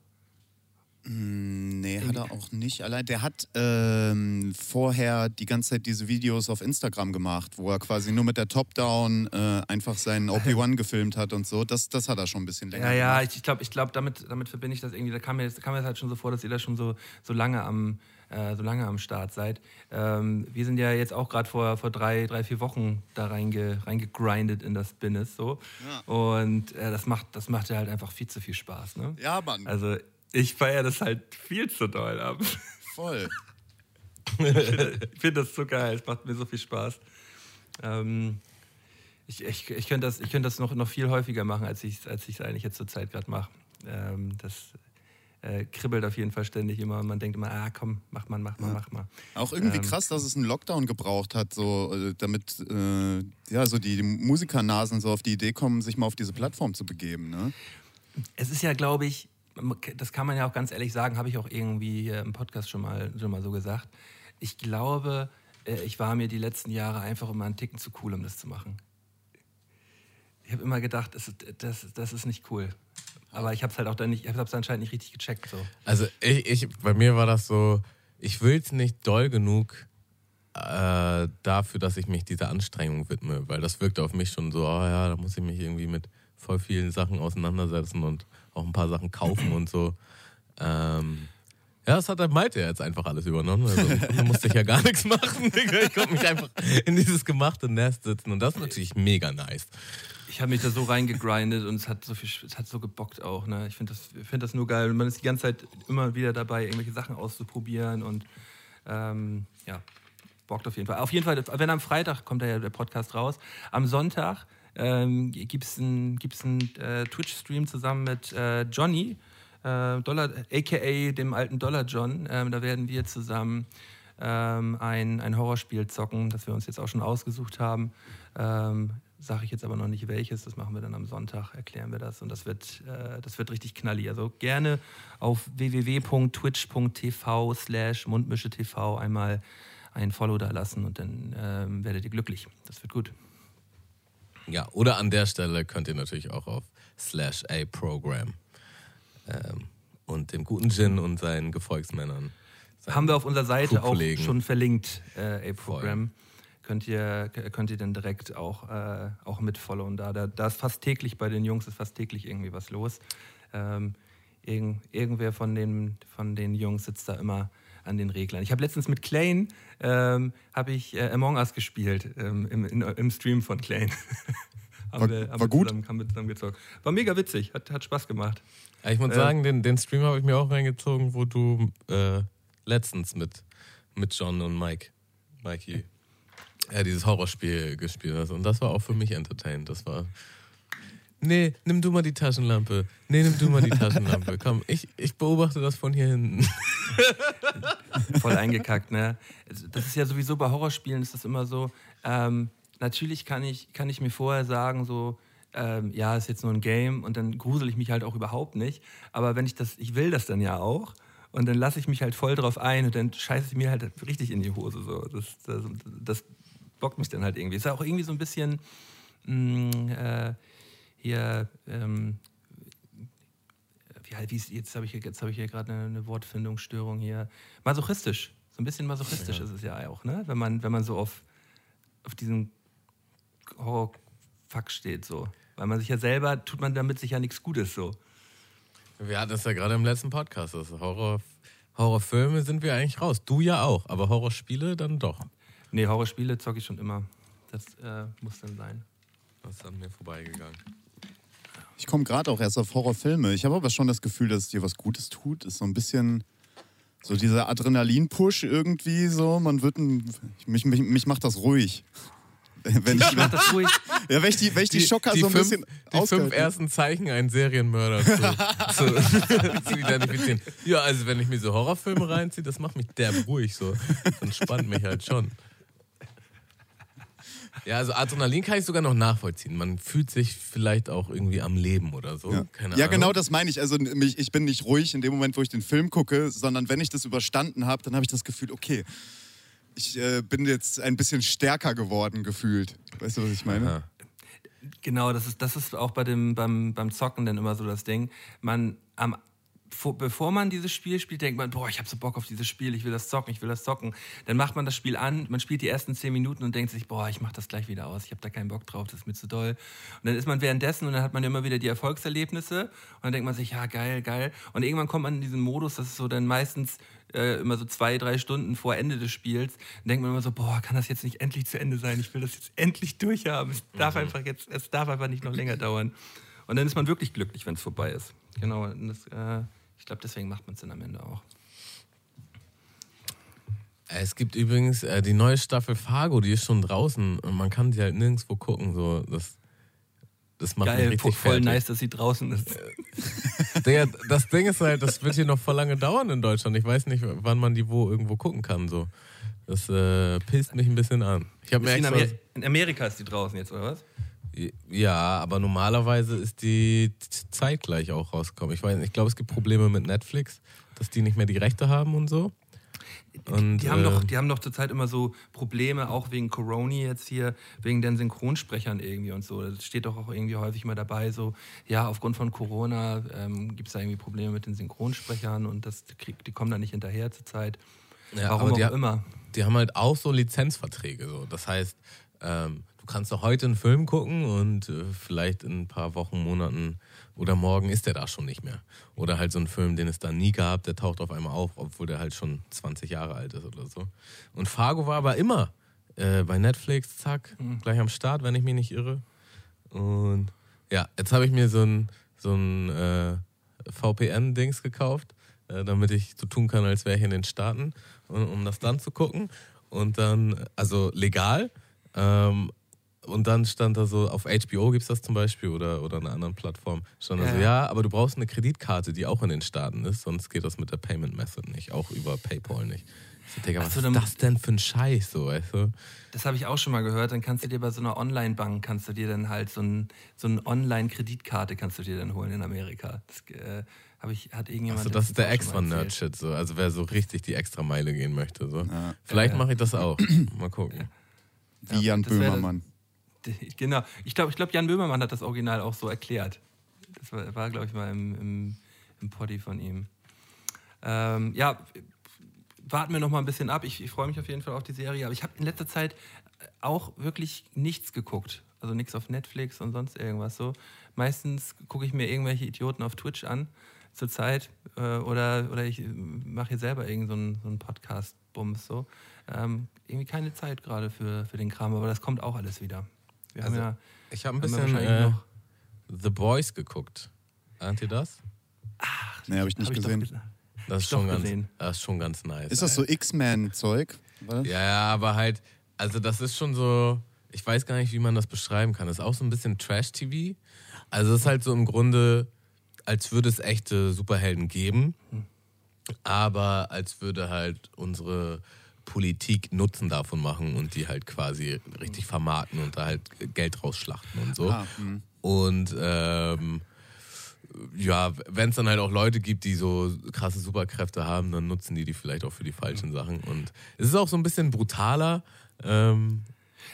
Nee, hat er auch nicht. Allein der hat ähm, vorher die ganze Zeit diese Videos auf Instagram gemacht, wo er quasi nur mit der Top-Down äh, einfach seinen <laughs> OP1 gefilmt hat und so. Das, das hat er schon ein bisschen länger Ja, ja, ich, ich glaube, ich glaub, damit, damit verbinde ich das irgendwie. Da kam mir, da kam mir das halt schon so vor, dass ihr da schon so, so, lange, am, äh, so lange am Start seid. Ähm, wir sind ja jetzt auch gerade vor, vor drei, drei, vier Wochen da reinge, reingegrindet in das Business. So. Und äh, das, macht, das macht ja halt einfach viel zu viel Spaß. Ne? Ja, Mann. Also Ich feiere das halt viel zu doll ab. Voll. Ich finde das so geil, es macht mir so viel Spaß. Ähm, ich ich, ich könnte das, ich könnte das noch, noch viel häufiger machen, als ich es als ich's eigentlich jetzt zur Zeit gerade mache. Ähm, das äh, kribbelt auf jeden Fall ständig immer man denkt immer, ah komm, mach mal, mach mal, mach mal. Auch irgendwie Ähm. krass, dass es einen Lockdown gebraucht hat, so äh, damit äh, ja so die Musikernasen so auf die Idee kommen, sich mal auf diese Plattform zu begeben. Ne? Es ist ja, glaube ich, das kann man ja auch ganz ehrlich sagen, habe ich auch irgendwie im Podcast schon mal, schon mal so gesagt. Ich glaube, äh, ich war mir die letzten Jahre einfach immer einen Ticken zu cool, um das zu machen. Ich habe immer gedacht, das, ist- das, das ist nicht cool. Aber ich habe es halt auch dann nicht, ich habe es anscheinend nicht richtig gecheckt. So. Also ich, ich, bei mir war das so, ich will es nicht doll genug äh, dafür, dass ich mich dieser Anstrengung widme, weil das wirkt auf mich schon so, oh ja, da muss ich mich irgendwie mit voll vielen Sachen auseinandersetzen und auch ein paar Sachen kaufen und so. Ähm, ja, das hat der Malte jetzt einfach alles übernommen. Also Grunde musste ich ja gar nichts machen. Digga. Ich konnte mich einfach in dieses gemachte Nest sitzen und das ist natürlich mega nice. Ich habe mich da so reingegrindet und es hat so viel, es hat so gebockt auch. Ne? Ich finde das, find das nur geil. Man ist die ganze Zeit immer wieder dabei, irgendwelche Sachen auszuprobieren und ähm, ja, bockt auf jeden Fall. Auf jeden Fall, wenn am Freitag kommt ja der Podcast raus, am Sonntag ähm, gibt es einen gibt's einen, äh, Twitch-Stream zusammen mit äh, Johnny, äh, Dollar, aka dem alten Dollar John. Ähm, da werden wir zusammen ähm, ein, ein Horrorspiel zocken, das wir uns jetzt auch schon ausgesucht haben. Ähm, Sage ich jetzt aber noch nicht welches, das machen wir dann am Sonntag, erklären wir das und das wird, äh, das wird richtig knallig. Also gerne auf www.twitch.tv slash mundmische.tv einmal ein Follow da lassen und dann ähm, werdet ihr glücklich. Das wird gut. Ja, oder an der Stelle könnt ihr natürlich auch auf slash a Program ähm, und dem guten Gin und seinen Gefolgsmännern. seinen Haben wir auf unserer Seite auch schon verlinkt, äh, A-Program. Könnt ihr, könnt ihr dann direkt auch, äh, auch mit followen. Da, da, da ist fast täglich bei den Jungs ist fast täglich irgendwie was los. Ähm, irgend, irgendwer von den, von den Jungs sitzt da immer an den Reglern. Ich habe letztens mit Klein ähm, habe ich äh, Among Us gespielt ähm, im, in, im Stream von Klein. <laughs> War- wir, war gut? Zusammen, haben wir zusammen gezockt. War mega witzig, hat, hat Spaß gemacht. Ja, ich muss Äh, sagen, den, den Stream habe ich mir auch reingezogen, wo du äh, letztens mit, mit John und Mike, Mikey, ja, dieses Horrorspiel gespielt hast. Und das war auch für mich entertainend. Das war. Nee, nimm du mal die Taschenlampe. Nee, nimm du mal die Taschenlampe. Komm, ich, ich beobachte das von hier hinten. <laughs> voll eingekackt, ne? Also, Das ist ja sowieso bei Horrorspielen ist das immer so. Ähm, natürlich kann ich, kann ich mir vorher sagen, so, ähm, ja, ist jetzt nur ein Game und dann grusel ich mich halt auch überhaupt nicht. Aber wenn ich das, ich will das dann ja auch. Und dann lasse ich mich halt voll drauf ein und dann scheiße ich mir halt richtig in die Hose. So. Das, das, das bockt mich dann halt irgendwie. Ist ja auch irgendwie so ein bisschen mh, äh, hier, ähm, wie, halt- wie jetzt habe ich, hier- jetzt hab ich hier gerade eine, eine Wortfindungsstörung hier. Masochistisch. So ein bisschen masochistisch ist es ja auch, ne? Wenn man, wenn man so auf, auf diesen Horror-Fuck steht, so. Weil man sich ja selber, tut man damit sich ja nichts Gutes, so. Wir hatten das ja gerade im letzten Podcast. Das Horror, Horrorfilme sind wir eigentlich raus. Du ja auch, aber Horrorspiele dann doch. Nee, Horrorspiele zocke ich schon immer. Das äh, muss dann sein. Das ist an mir vorbeigegangen. Ich komme gerade auch erst auf Horrorfilme. Ich habe aber schon das Gefühl, dass es dir was Gutes tut. Ist so ein bisschen so dieser Adrenalin-Push irgendwie so. Man wird ein, mich, mich, mich macht das ruhig. <laughs> Wenn ich, Mach das ruhig. ja, wenn ich die, wenn ich die, Schocker so ein fünf, bisschen die fünf ausgehalten- ersten Zeichen, einen Serienmörder zu, <laughs> zu, <laughs> zu identifizieren. Ja, also wenn ich mir so Horrorfilme reinziehe, das macht mich derb ruhig so. Das entspannt mich halt schon. Ja, also Adrenalin kann ich sogar noch nachvollziehen. Man fühlt sich vielleicht auch irgendwie am Leben oder so. Ja, Keine ja Ahnung. genau das meine ich. Also mich, ich bin nicht ruhig in dem Moment, wo ich den Film gucke, sondern wenn ich das überstanden habe, dann habe ich das Gefühl, okay, ich äh, bin jetzt ein bisschen stärker geworden gefühlt. Weißt du, was ich meine? Aha. Genau, das ist, das ist auch bei dem, beim, beim Zocken dann immer so das Ding. Man, am, vor, bevor man dieses Spiel spielt, denkt man, boah, ich habe so Bock auf dieses Spiel, ich will das zocken, ich will das zocken. Dann macht man das Spiel an, man spielt die ersten zehn Minuten und denkt sich, boah, ich mache das gleich wieder aus, ich habe da keinen Bock drauf, das ist mir zu doll. Und dann ist man währenddessen und dann hat man immer wieder die Erfolgserlebnisse und dann denkt man sich, ja, geil, geil. Und irgendwann kommt man in diesen Modus, das ist so dann meistens äh, immer so zwei, drei Stunden vor Ende des Spiels, dann denkt man immer so, boah, kann das jetzt nicht endlich zu Ende sein? Ich will das jetzt endlich durchhaben. Es darf einfach jetzt, es darf einfach nicht noch länger dauern. Und dann ist man wirklich glücklich, wenn es vorbei ist. Genau. Das, äh, Ich glaube, deswegen macht man es dann am Ende auch. Es gibt übrigens äh, die neue Staffel Fargo, die ist schon draußen und man kann sie halt nirgendwo gucken. So, das, das macht Geil, richtig voll fertig. nice, dass sie draußen ist. Digga, das Ding ist halt, das wird hier noch voll lange dauern in Deutschland. Ich weiß nicht, wann man die wo irgendwo gucken kann. So. Das äh, pisst mich ein bisschen an. Ich mir in, Amer in Amerika ist die draußen jetzt, oder was? Ja, aber normalerweise ist die zeitgleich auch rausgekommen. Ich weiß ich glaube, es gibt Probleme mit Netflix, dass die nicht mehr die Rechte haben und so. Und, Die haben, äh, doch, die haben doch zurzeit immer so Probleme, auch wegen Coroni jetzt hier, wegen den Synchronsprechern irgendwie und so. Das steht doch auch irgendwie häufig mal dabei, so, ja, aufgrund von Corona ähm, gibt es da irgendwie Probleme mit den Synchronsprechern und das, die kommen da nicht hinterher zurzeit. Ja, Warum aber auch die, immer. die haben halt auch so Lizenzverträge. So. Das heißt, ähm, kannst doch heute einen Film gucken und äh, vielleicht in ein paar Wochen, Monaten oder morgen ist der da schon nicht mehr. Oder halt so ein Film, den es da nie gab, der taucht auf einmal auf, obwohl der halt schon 20 Jahre alt ist oder so. Und Fargo war aber immer äh, bei Netflix, zack, gleich am Start, wenn ich mich nicht irre. Und ja, jetzt habe ich mir so ein, so ein äh, VPN-Dings gekauft, äh, damit ich so tun kann, als wäre ich in den Staaten, um, um das dann zu gucken. Und dann, also legal. Ähm, und dann stand da so, auf HBO gibt es das zum Beispiel oder, oder einer anderen Plattform, stand da Ja, so, ja. aber du brauchst eine Kreditkarte, die auch in den Staaten ist, sonst geht das mit der Payment Method nicht, auch über PayPal nicht. Ich so, Digga, was so, ist dann- das denn für ein Scheiß, so, weißt du? Das habe ich auch schon mal gehört. Dann kannst du dir bei so einer Online-Bank, kannst du dir dann halt so, ein, so eine Online-Kreditkarte kannst du dir dann holen in Amerika. Das äh, ich, hat irgendjemand Also das ist der extra. Nerd-Shit, so. Also wer so richtig die extra Meile gehen möchte, so. Ja. Vielleicht Ja. mache ich das auch. Mal gucken. Wie Ja, Jan Böhmermann. <laughs> Genau. Ich glaube, ich glaub, Jan Böhmermann hat das Original auch so erklärt. Das war, war glaube ich, mal im, im, im Poddy von ihm. Ähm, ja, warten wir noch mal ein bisschen ab. Ich, ich freue mich auf jeden Fall auf die Serie. Aber ich habe in letzter Zeit auch wirklich nichts geguckt. Also nichts auf Netflix und sonst irgendwas so. Meistens gucke ich mir irgendwelche Idioten auf Twitch an zurzeit äh, oder, oder ich mache hier selber irgendeinen so einen- so einen Podcast-Bums so. Ähm, irgendwie keine Zeit gerade für, für den Kram, aber das kommt auch alles wieder. Wir Also, haben ja Ich habe ein bisschen wahrscheinlich äh, noch- The Boys geguckt. Ahnt ihr das? Nee, habe ich nicht hab ich doch gesehen. ge- Das ist, schon ganz, gesehen. das ist schon ganz nice. Ist das so X-Men-Zeug? Ja, ja, aber halt, also das ist schon so, ich weiß gar nicht, wie man das beschreiben kann. Das ist auch so ein bisschen Trash-TV. Also es ist halt so im Grunde, als würde es echte Superhelden geben, aber als würde halt unsere Politik Nutzen davon machen und die halt quasi richtig vermarkten und da halt Geld rausschlachten und so. Ah, hm. Und ähm, ja, wenn es dann halt auch Leute gibt, die so krasse Superkräfte haben, dann nutzen die die vielleicht auch für die falschen Sachen. Und es ist auch so ein bisschen brutaler. Ähm,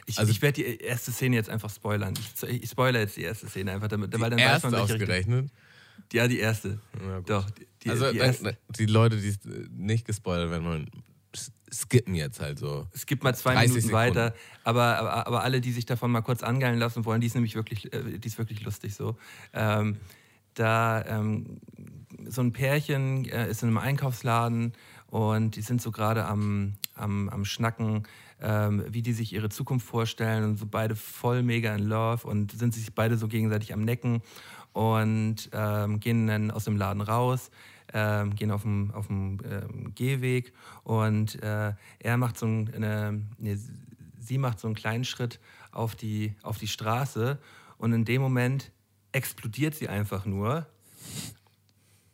Ich, Also- ich werde die erste Szene jetzt einfach spoilern. Ich, ich spoilere jetzt die erste Szene einfach, damit, weil dann weiß erste man, welche Richtung- ausgerechnet. Ja, die erste. Ja. Doch, die, die, also die erste. die Leute, die nicht gespoilert werden wollen, skippen jetzt halt so. Es gibt mal zwei 30 Minuten Sekunden. weiter, aber, aber, aber alle, die sich davon mal kurz angeilen lassen wollen, die ist nämlich wirklich, äh, die ist wirklich lustig so. Ähm, da ähm, so ein Pärchen äh, ist in einem Einkaufsladen und die sind so gerade am, am, am Schnacken, ähm, wie die sich ihre Zukunft vorstellen und so beide voll mega in Love und sind sich beide so gegenseitig am Necken und ähm, gehen dann aus dem Laden raus, ähm, gehen auf dem, auf dem ähm, Gehweg und äh, er macht so ein, eine, nee, sie macht so einen kleinen Schritt auf die, auf die Straße und in dem Moment explodiert sie einfach nur.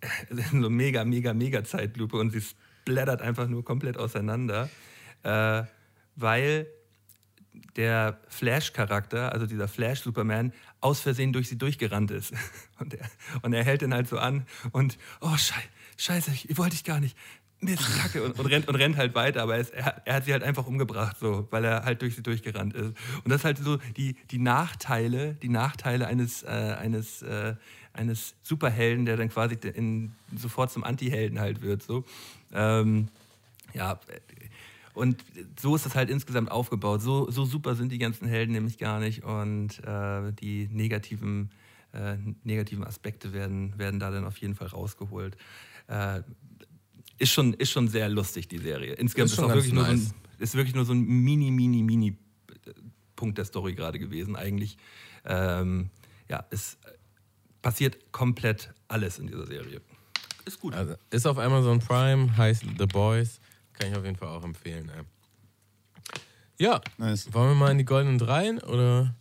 <laughs> so mega, mega, mega Zeitlupe und sie splattert einfach nur komplett auseinander, äh, weil der Flash-Charakter, also dieser Flash-Superman, aus Versehen durch sie durchgerannt ist. <laughs> Und er, und er hält ihn halt so an und, oh, schei scheiße, ich wollte ich gar nicht. Mist, Kacke. Und, und, rennt, und rennt halt weiter, aber es, er, hat- er hat sie halt einfach umgebracht, so, weil er halt durch sie durchgerannt ist. Und das ist halt so die, die Nachteile, die Nachteile eines, äh, eines, äh, eines Superhelden, der dann quasi in, sofort zum Anti-Helden halt wird. So. Ähm, ja, und so ist das halt insgesamt aufgebaut. So, so super sind die ganzen Helden nämlich gar nicht. Und äh, die negativen, äh, negativen Aspekte werden, werden da dann auf jeden Fall rausgeholt. Äh, ist, schon, ist schon sehr lustig, die Serie. Insgesamt Ist ist, auch wirklich nur so ein, nice. ist wirklich nur so ein mini, mini, mini äh, Punkt der Story gerade gewesen. Eigentlich ähm, ja, es passiert komplett alles in dieser Serie. ist gut. Also, ist auf Amazon Prime, heißt The Boys. Kann ich auf jeden Fall auch empfehlen. Ey. Ja, Nice. wollen wir mal in die goldenen Dreien oder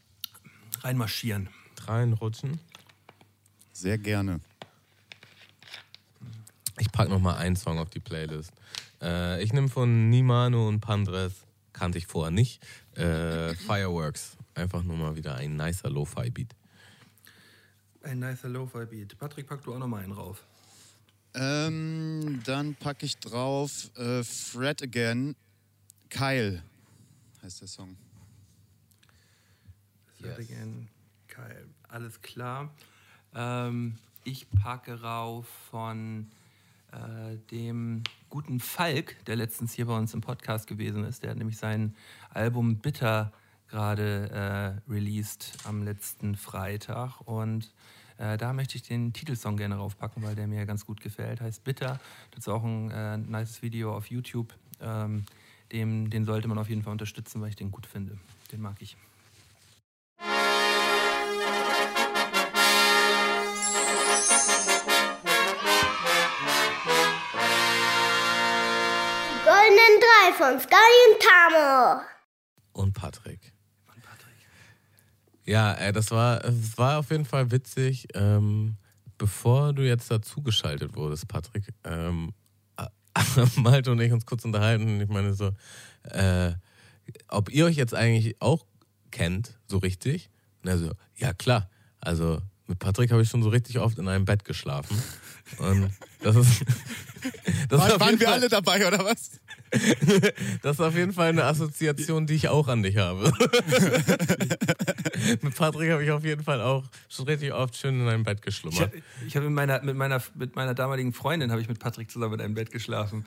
Reinmarschieren. Dreien rutschen? Sehr gerne. Ich packe noch mal einen Song auf die Playlist. Äh, ich nehme von Nimano und Pandres, kannte ich vorher nicht, äh, Fireworks. Einfach nur mal wieder ein nicer Lo-Fi-Beat. Ein nicer Lo-Fi-Beat. Patrick, pack du auch noch mal einen rauf. Ähm, dann packe ich drauf äh, Fred Again. Kyle heißt der Song. Yes. Yes. Again. Geil. Alles klar. Ähm, ich packe rauf von äh, dem guten Falk, der letztens hier bei uns im Podcast gewesen ist. Der hat nämlich sein Album Bitter gerade äh, released am letzten Freitag. Und äh, da möchte ich den Titelsong gerne raufpacken, weil der mir ganz gut gefällt. Heißt Bitter. Das ist auch ein äh, nices Video auf YouTube. Ähm, dem, den sollte man auf jeden Fall unterstützen, weil ich den gut finde. Den mag ich. Goldenen drei von Sky und Tamo. Und Patrick. Ja, äh, das war, es war auf jeden Fall witzig. Ähm, bevor du jetzt dazugeschaltet wurdest, Patrick, ähm, <laughs> Malte und ich uns kurz unterhalten. Ich meine so, äh, ob ihr euch jetzt eigentlich auch kennt, so richtig? Und ja klar. Also mit Patrick habe ich schon so richtig oft in einem Bett geschlafen. Und das ist. <laughs> Das War, waren wir Fall- alle dabei, oder was? <laughs> das ist auf jeden Fall eine Assoziation, die ich auch an dich habe. <laughs> mit Patrick habe ich auf jeden Fall auch schon richtig oft schön in einem Bett geschlummert. ich habe mit meiner, mit, meiner, mit meiner damaligen Freundin habe ich mit Patrick zusammen in einem Bett geschlafen.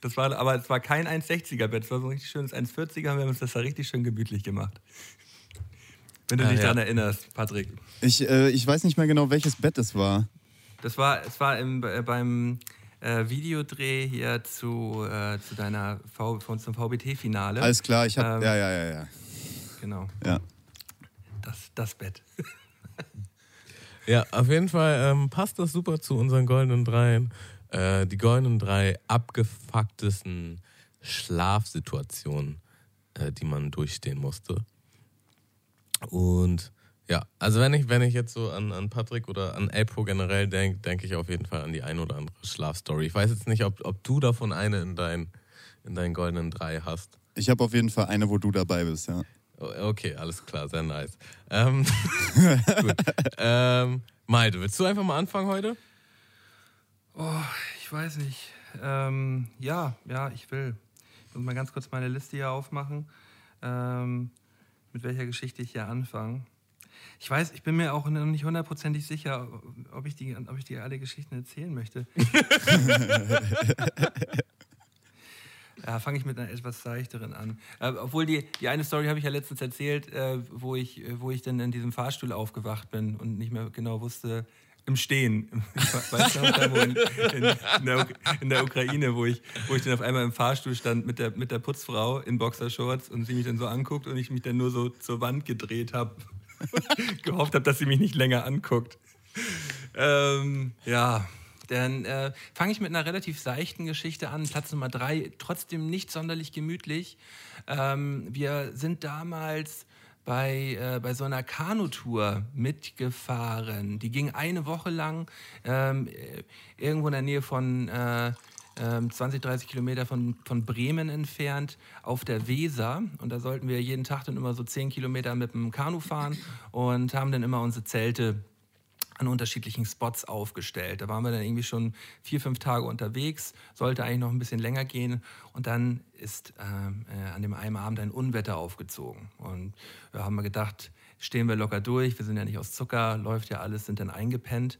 Das war, aber es war kein 1,60er Bett, es war so ein richtig schönes 1,40er. Wir haben uns das da richtig schön gemütlich gemacht. Wenn du Ah, dich ja. daran erinnerst, Patrick. Ich, äh, ich weiß nicht mehr genau, welches Bett es war. Das war, es war im, äh, beim äh, Videodreh hier zu, äh, zu deiner v, von, zum VBT-Finale. Alles klar, ich hab. Ähm, ja, ja, ja, ja. Genau, ja. das, das Bett. Ja, auf jeden Fall ähm, passt das super zu unseren goldenen Dreien. Äh, die goldenen drei abgefucktesten Schlafsituationen, äh, die man durchstehen musste. Und ja, also wenn ich, wenn ich jetzt so an, an Patrick oder an Elpro generell denke, denke ich auf jeden Fall an die ein oder andere Schlafstory. Ich weiß jetzt nicht, ob, ob du davon eine in, dein, in deinen goldenen drei hast. Ich habe auf jeden Fall eine, wo du dabei bist, ja. Okay, alles klar, sehr nice. Ähm, <laughs> gut. Ähm, Malte, willst du einfach mal anfangen heute? Oh, ich weiß nicht. Ähm, ja, ja, ich will. Ich muss mal ganz kurz meine Liste hier aufmachen, ähm, mit welcher Geschichte ich hier anfange. Ich weiß, ich bin mir auch noch nicht hundertprozentig sicher, ob ich, die, ob ich dir alle Geschichten erzählen möchte. <laughs> <laughs> Ja, fange ich mit einer etwas seichteren an. Äh, obwohl die, die eine Story habe ich ja letztens erzählt, äh, wo, ich, äh, wo ich dann in diesem Fahrstuhl aufgewacht bin und nicht mehr genau wusste, im Stehen. <laughs> Weißt du da, in, in, in, der, in der Ukraine, wo ich, wo ich dann auf einmal im Fahrstuhl stand mit der, mit der Putzfrau in Boxershorts und sie mich dann so anguckt und ich mich dann nur so zur Wand gedreht habe. <laughs> Gehofft habe, dass sie mich nicht länger anguckt. Ähm, ja, dann äh, fange ich mit einer relativ seichten Geschichte an. Platz Nummer drei, trotzdem nicht sonderlich gemütlich. Ähm, wir sind damals bei, äh, bei so einer Kanutour mitgefahren. Die ging eine Woche lang ähm, äh, irgendwo in der Nähe von äh, ähm, 20, 30 Kilometer von, von Bremen entfernt auf der Weser. Und da sollten wir jeden Tag dann immer so 10 Kilometer mit dem Kanu fahren und haben dann immer unsere Zelte an unterschiedlichen Spots aufgestellt. Da waren wir dann irgendwie schon vier, fünf Tage unterwegs, sollte eigentlich noch ein bisschen länger gehen und dann ist ähm, äh, an dem einen Abend ein Unwetter aufgezogen. Und wir haben wir gedacht, stehen wir locker durch, wir sind ja nicht aus Zucker, läuft ja alles, sind dann eingepennt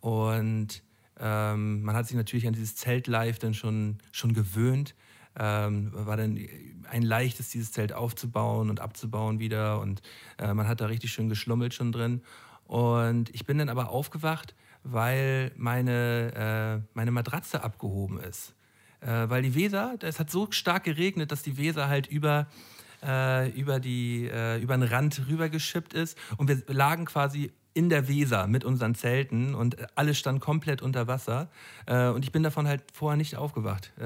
und ähm, man hat sich natürlich an dieses Zeltlife dann schon, schon gewöhnt. Ähm, war dann ein leichtes, dieses Zelt aufzubauen und abzubauen wieder. Und äh, man hat da richtig schön geschlummelt schon drin. Und ich bin dann aber aufgewacht, weil meine, äh, meine Matratze abgehoben ist. Äh, weil die Weser, es hat so stark geregnet, dass die Weser halt über, äh, über, die, äh, über den Rand rübergeschippt ist. Und wir lagen quasi in der Weser mit unseren Zelten und alles stand komplett unter Wasser. Äh, und ich bin davon halt vorher nicht aufgewacht. Äh,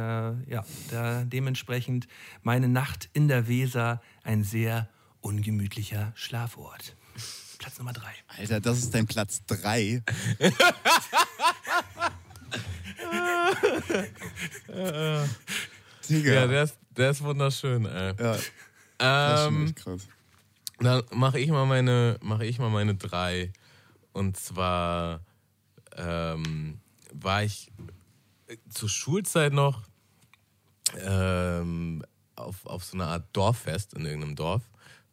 ja, dementsprechend meine Nacht in der Weser ein sehr ungemütlicher Schlafort. Platz Nummer drei. Alter, das ist dein Platz 3. <laughs> Digga. Ja, der ist, der ist wunderschön, ey. Ja, das ist schon Ähm, echt krass. Dann mache ich mal meine, mache ich mal meine drei. Und zwar ähm, war ich zur Schulzeit noch ähm, auf, auf so einer Art Dorffest in irgendeinem Dorf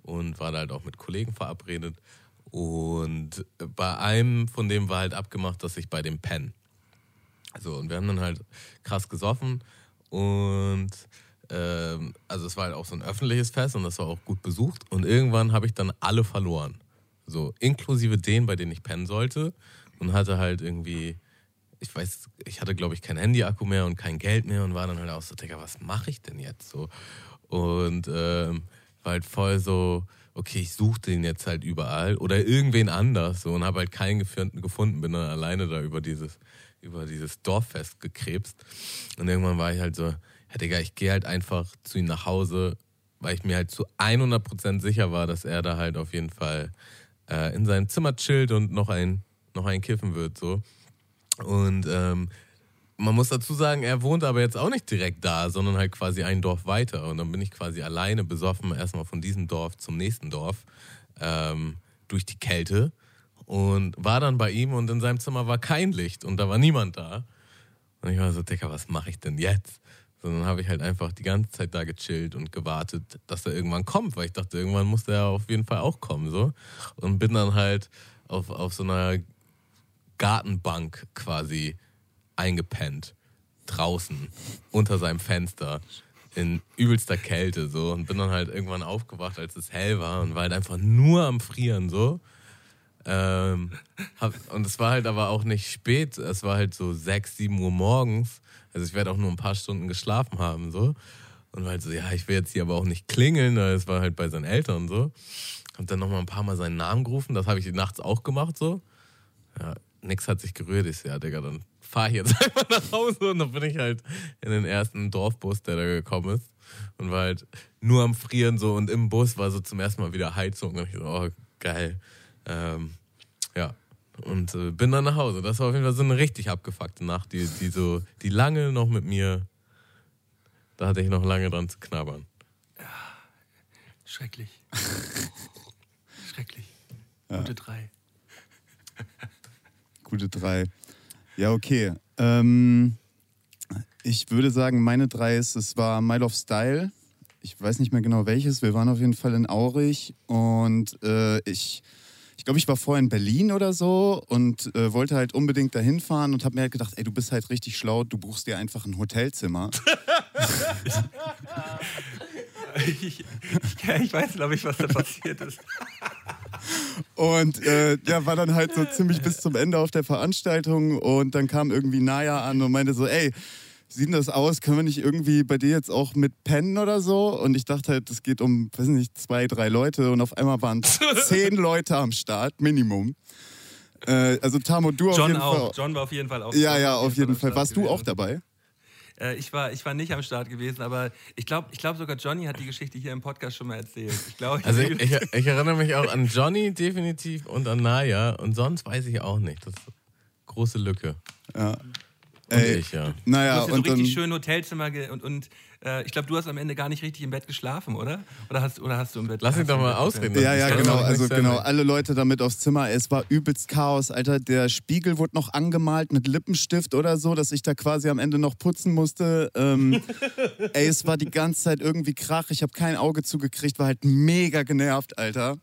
und war da halt auch mit Kollegen verabredet. Und bei einem von dem war halt abgemacht, dass ich bei dem penne. So, und wir haben dann halt krass gesoffen und ähm, also es war halt auch so ein öffentliches Fest und das war auch gut besucht und irgendwann habe ich dann alle verloren. So, inklusive den, bei denen ich pennen sollte und hatte halt irgendwie, ich weiß, ich hatte glaube ich kein Handy-Akku mehr und kein Geld mehr und war dann halt auch so, Digga, was mache ich denn jetzt so? Und ähm, war halt voll so, okay, ich suche den jetzt halt überall oder irgendwen anders so und habe halt keinen gefunden, bin dann alleine da über dieses, über dieses Dorffest gekrebst. Und irgendwann war ich halt so, ja Digga, ich gehe halt einfach zu ihm nach Hause, weil ich mir halt zu 100% sicher war, dass er da halt auf jeden Fall äh, in seinem Zimmer chillt und noch ein, noch ein kiffen wird so. Und ähm, man muss dazu sagen, er wohnt aber jetzt auch nicht direkt da, sondern halt quasi ein Dorf weiter. Und dann bin ich quasi alleine besoffen, erstmal von diesem Dorf zum nächsten Dorf, ähm, durch die Kälte. Und war dann bei ihm und in seinem Zimmer war kein Licht und da war niemand da. Und ich war so, Digga, was mache ich denn jetzt? So, dann habe ich halt einfach die ganze Zeit da gechillt und gewartet, dass er irgendwann kommt, weil ich dachte, irgendwann muss der auf jeden Fall auch kommen. So. Und bin dann halt auf, auf so einer Gartenbank quasi eingepennt. Draußen, unter seinem Fenster, in übelster Kälte so. Und bin dann halt irgendwann aufgewacht, als es hell war und war halt einfach nur am Frieren so. Ähm, hab, und es war halt aber auch nicht spät, es war halt so 6, 7 Uhr morgens. Also ich werde auch nur ein paar Stunden geschlafen haben so. Und war halt so, ja, ich will jetzt hier aber auch nicht klingeln, weil es war halt bei seinen Eltern so. Hab dann nochmal ein paar Mal seinen Namen gerufen, das habe ich nachts auch gemacht so. Ja, nix hat sich gerührt. Ich so, ja, Digga, dann fahr ich jetzt <laughs> einfach nach Hause. Und dann bin ich halt in den ersten Dorfbus, der da gekommen ist. Und war halt nur am Frieren so. Und im Bus war so zum ersten Mal wieder Heizung. Und ich so, oh, geil. Ähm, ja. Und äh, bin dann nach Hause. Das war auf jeden Fall so eine richtig abgefuckte Nacht, die, die so, die lange noch mit mir, da hatte ich noch lange dran zu knabbern. Schrecklich. <laughs> Schrecklich. Gute drei. Gute drei. Ja, okay. Ähm, ich würde sagen, meine drei ist, es war Mile of Style. Ich weiß nicht mehr genau welches. Wir waren auf jeden Fall in Aurich und äh, ich, ich glaube, ich war vorher in Berlin oder so und äh, wollte halt unbedingt dahin fahren und habe mir halt gedacht, ey, du bist halt richtig schlau, du buchst dir einfach ein Hotelzimmer. <laughs> Ich, ich, weiß, glaube ich, was da passiert ist. Und äh, ja, war dann halt so ziemlich bis zum Ende auf der Veranstaltung und dann kam irgendwie Naya an und meinte so, ey, sieht denn das aus? Können wir nicht irgendwie bei dir jetzt auch mit pennen oder so? Und ich dachte halt, es geht um, weiß nicht, zwei, drei Leute und auf einmal waren <laughs> zehn Leute am Start, Minimum. Äh, also Tamo, du auf John jeden auch. Fall. John war auf jeden Fall auch. Ja, ja, auf jeden Fall. Warst du auch dabei? Äh, ich, war, ich war nicht am Start gewesen, aber ich glaube ich glaub sogar Johnny hat die Geschichte hier im Podcast schon mal erzählt. Ich glaube, ich Also ich, ich, ich erinnere mich auch an Johnny definitiv und an Naya und sonst weiß ich auch nicht. Das ist eine große Lücke. Ja. Und Ey, ich, ja. du Naja, hast ja so und dann. richtig schön Hotelzimmer und, und äh, ich glaube, du hast am Ende gar nicht richtig im Bett geschlafen, oder? Oder hast, oder hast du im Bett Lass ihn doch mal ausreden. Ja, ja, genau. Also genau, alle Leute damit aufs Zimmer. Es war übelst Chaos, Alter. Der Spiegel wurde noch angemalt mit Lippenstift oder so, dass ich da quasi am Ende noch putzen musste. Ähm, <laughs> ey, es war die ganze Zeit irgendwie Krach. Ich habe kein Auge zugekriegt, war halt mega genervt, Alter.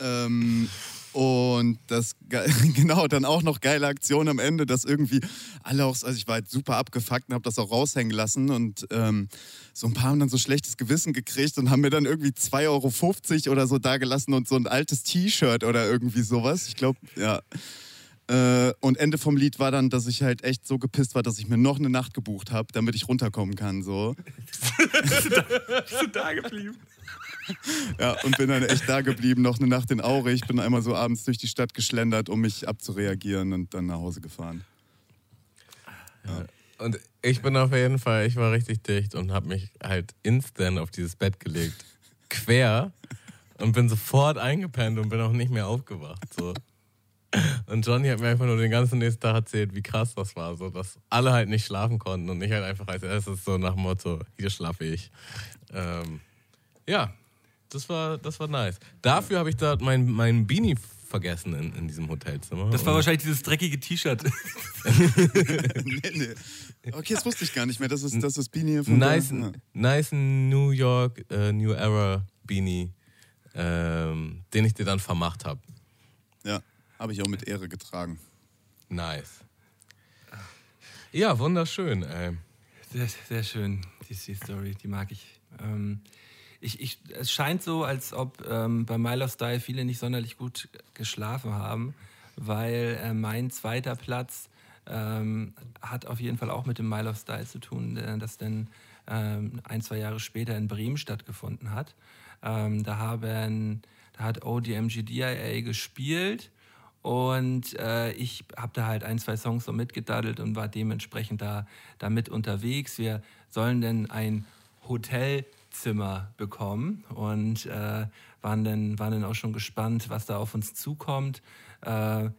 Ähm, und das, ge- <laughs> genau, dann auch noch geile Aktion am Ende, dass irgendwie alle auch, also ich war halt super abgefuckt und habe das auch raushängen lassen und ähm, so ein paar haben dann so schlechtes Gewissen gekriegt und haben mir dann irgendwie 2,50 Euro oder so dagelassen und so ein altes T-Shirt oder irgendwie sowas. Ich glaube, ja. Äh, und Ende vom Lied war dann, dass ich halt echt so gepisst war, dass ich mir noch eine Nacht gebucht habe, damit ich runterkommen kann. So. <laughs> Bist du da geblieben? <laughs> Ja, und bin dann echt da geblieben, noch eine Nacht in Aure. Ich bin einmal so abends durch die Stadt geschlendert, um mich abzureagieren und dann nach Hause gefahren. Und ich bin auf jeden Fall, ich war richtig dicht und habe mich halt instant auf dieses Bett gelegt. Quer. Und bin sofort eingepennt und bin auch nicht mehr aufgewacht. So. Und Johnny hat mir einfach nur den ganzen nächsten Tag erzählt, wie krass das war. So, dass alle halt nicht schlafen konnten und ich halt einfach als erstes so nach dem Motto, hier schlafe ich. Ähm, ja, das war, das war nice. Dafür habe ich da mein, mein Beanie vergessen in, in diesem Hotelzimmer. Das war wahrscheinlich dieses dreckige T-Shirt. <laughs> nee, nee. Okay, das wusste ich gar nicht mehr. Das ist das ist Beanie von nice, der, ja. nice New York äh, New Era Beanie, ähm, den ich dir dann vermacht habe. ja, habe ich auch mit Ehre getragen. Nice. Ja, wunderschön. Ey. Sehr, sehr schön, die, die Story, die mag ich. Ähm, ich, ich. Es scheint so, als ob ähm, bei Milo Style viele nicht sonderlich gut geschlafen haben, weil äh, mein zweiter Platz ähm, hat auf jeden Fall auch mit dem Milo Style zu tun, äh, das dann ähm, ein, zwei Jahre später in Bremen stattgefunden hat. Ähm, da, haben, da hat ODMGDIA gespielt und äh, ich habe da halt ein, zwei Songs so mitgedaddelt und war dementsprechend da, da mit unterwegs. Wir sollen dann ein Hotelzimmer bekommen und äh, waren, dann, waren dann auch schon gespannt, was da auf uns zukommt. Äh,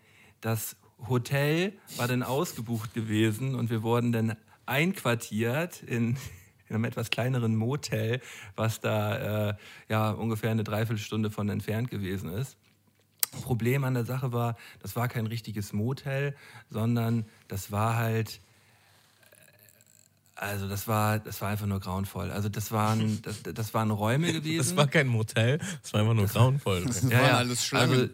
das Hotel war dann ausgebucht gewesen und wir wurden dann einquartiert in, in einem etwas kleineren Motel, was da äh, ja, ungefähr eine Dreiviertelstunde von entfernt gewesen ist. Problem an der Sache war, das war kein richtiges Motel, sondern das war halt, also das war, das war einfach nur grauenvoll. Also das waren, <laughs> das, das waren Räume gewesen. Das war kein Motel, das war einfach nur grauenvoll. Das waren alles Schlangen. Also,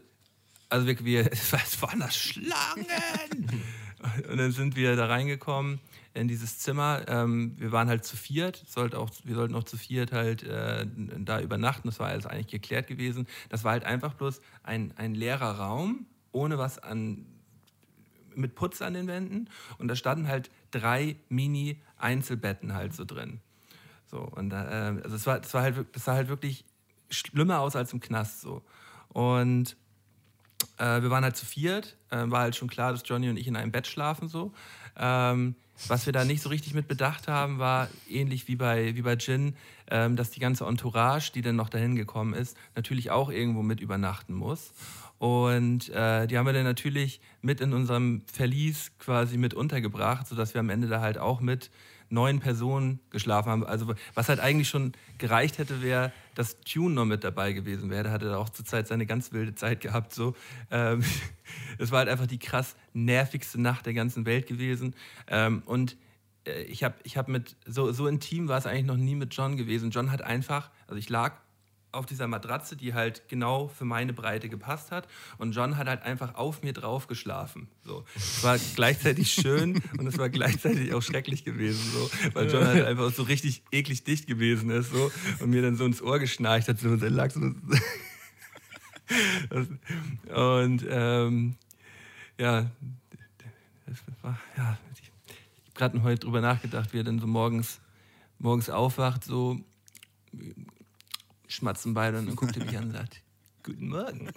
also wir, wir, <laughs> es waren das Schlangen. <laughs> Und dann sind wir da reingekommen in dieses Zimmer. Ähm, wir waren halt zu viert, sollte auch, wir sollten auch zu viert halt äh, da übernachten. Das war alles eigentlich geklärt gewesen. Das war halt einfach bloß ein, ein leerer Raum, ohne was an mit Putz an den Wänden. Und da standen halt drei Mini-Einzelbetten halt so drin. So, und äh, also es war, das war halt, das sah halt wirklich schlimmer aus als im Knast so. Und äh, wir waren halt zu viert. Äh, war halt schon klar, dass Johnny und ich in einem Bett schlafen so. Ähm, was wir da nicht so richtig mit bedacht haben, war ähnlich wie bei, wie bei Jin, ähm, dass die ganze Entourage, die dann noch dahin gekommen ist, natürlich auch irgendwo mit übernachten muss. Und äh, die haben wir dann natürlich mit in unserem Verlies quasi mit untergebracht, sodass wir am Ende da halt auch mit neun Personen geschlafen haben. Also was halt eigentlich schon gereicht hätte, wäre, dass Tune noch mit dabei gewesen wäre. Da hatte er auch zur Zeit seine ganz wilde Zeit gehabt. So. Ähm, <laughs> es war halt einfach die krass nervigste Nacht der ganzen Welt gewesen. Ähm, und äh, ich habe ich hab mit, so, so intim war es eigentlich noch nie mit John gewesen. John hat einfach, also ich lag auf dieser Matratze, die halt genau für meine Breite gepasst hat. Und John hat halt einfach auf mir drauf geschlafen. So. Es war gleichzeitig schön <laughs> und es war gleichzeitig auch schrecklich gewesen, so, weil John halt einfach so richtig eklig dicht gewesen ist so, und mir dann so ins Ohr geschnarcht hat. So, und lag so. <laughs> und ähm, ja, das war, ja, ich habe gerade heute drüber nachgedacht, wie er dann so morgens, morgens aufwacht, so schmatzen beide und dann guckt er mich an und sagt, Guten Morgen. <laughs>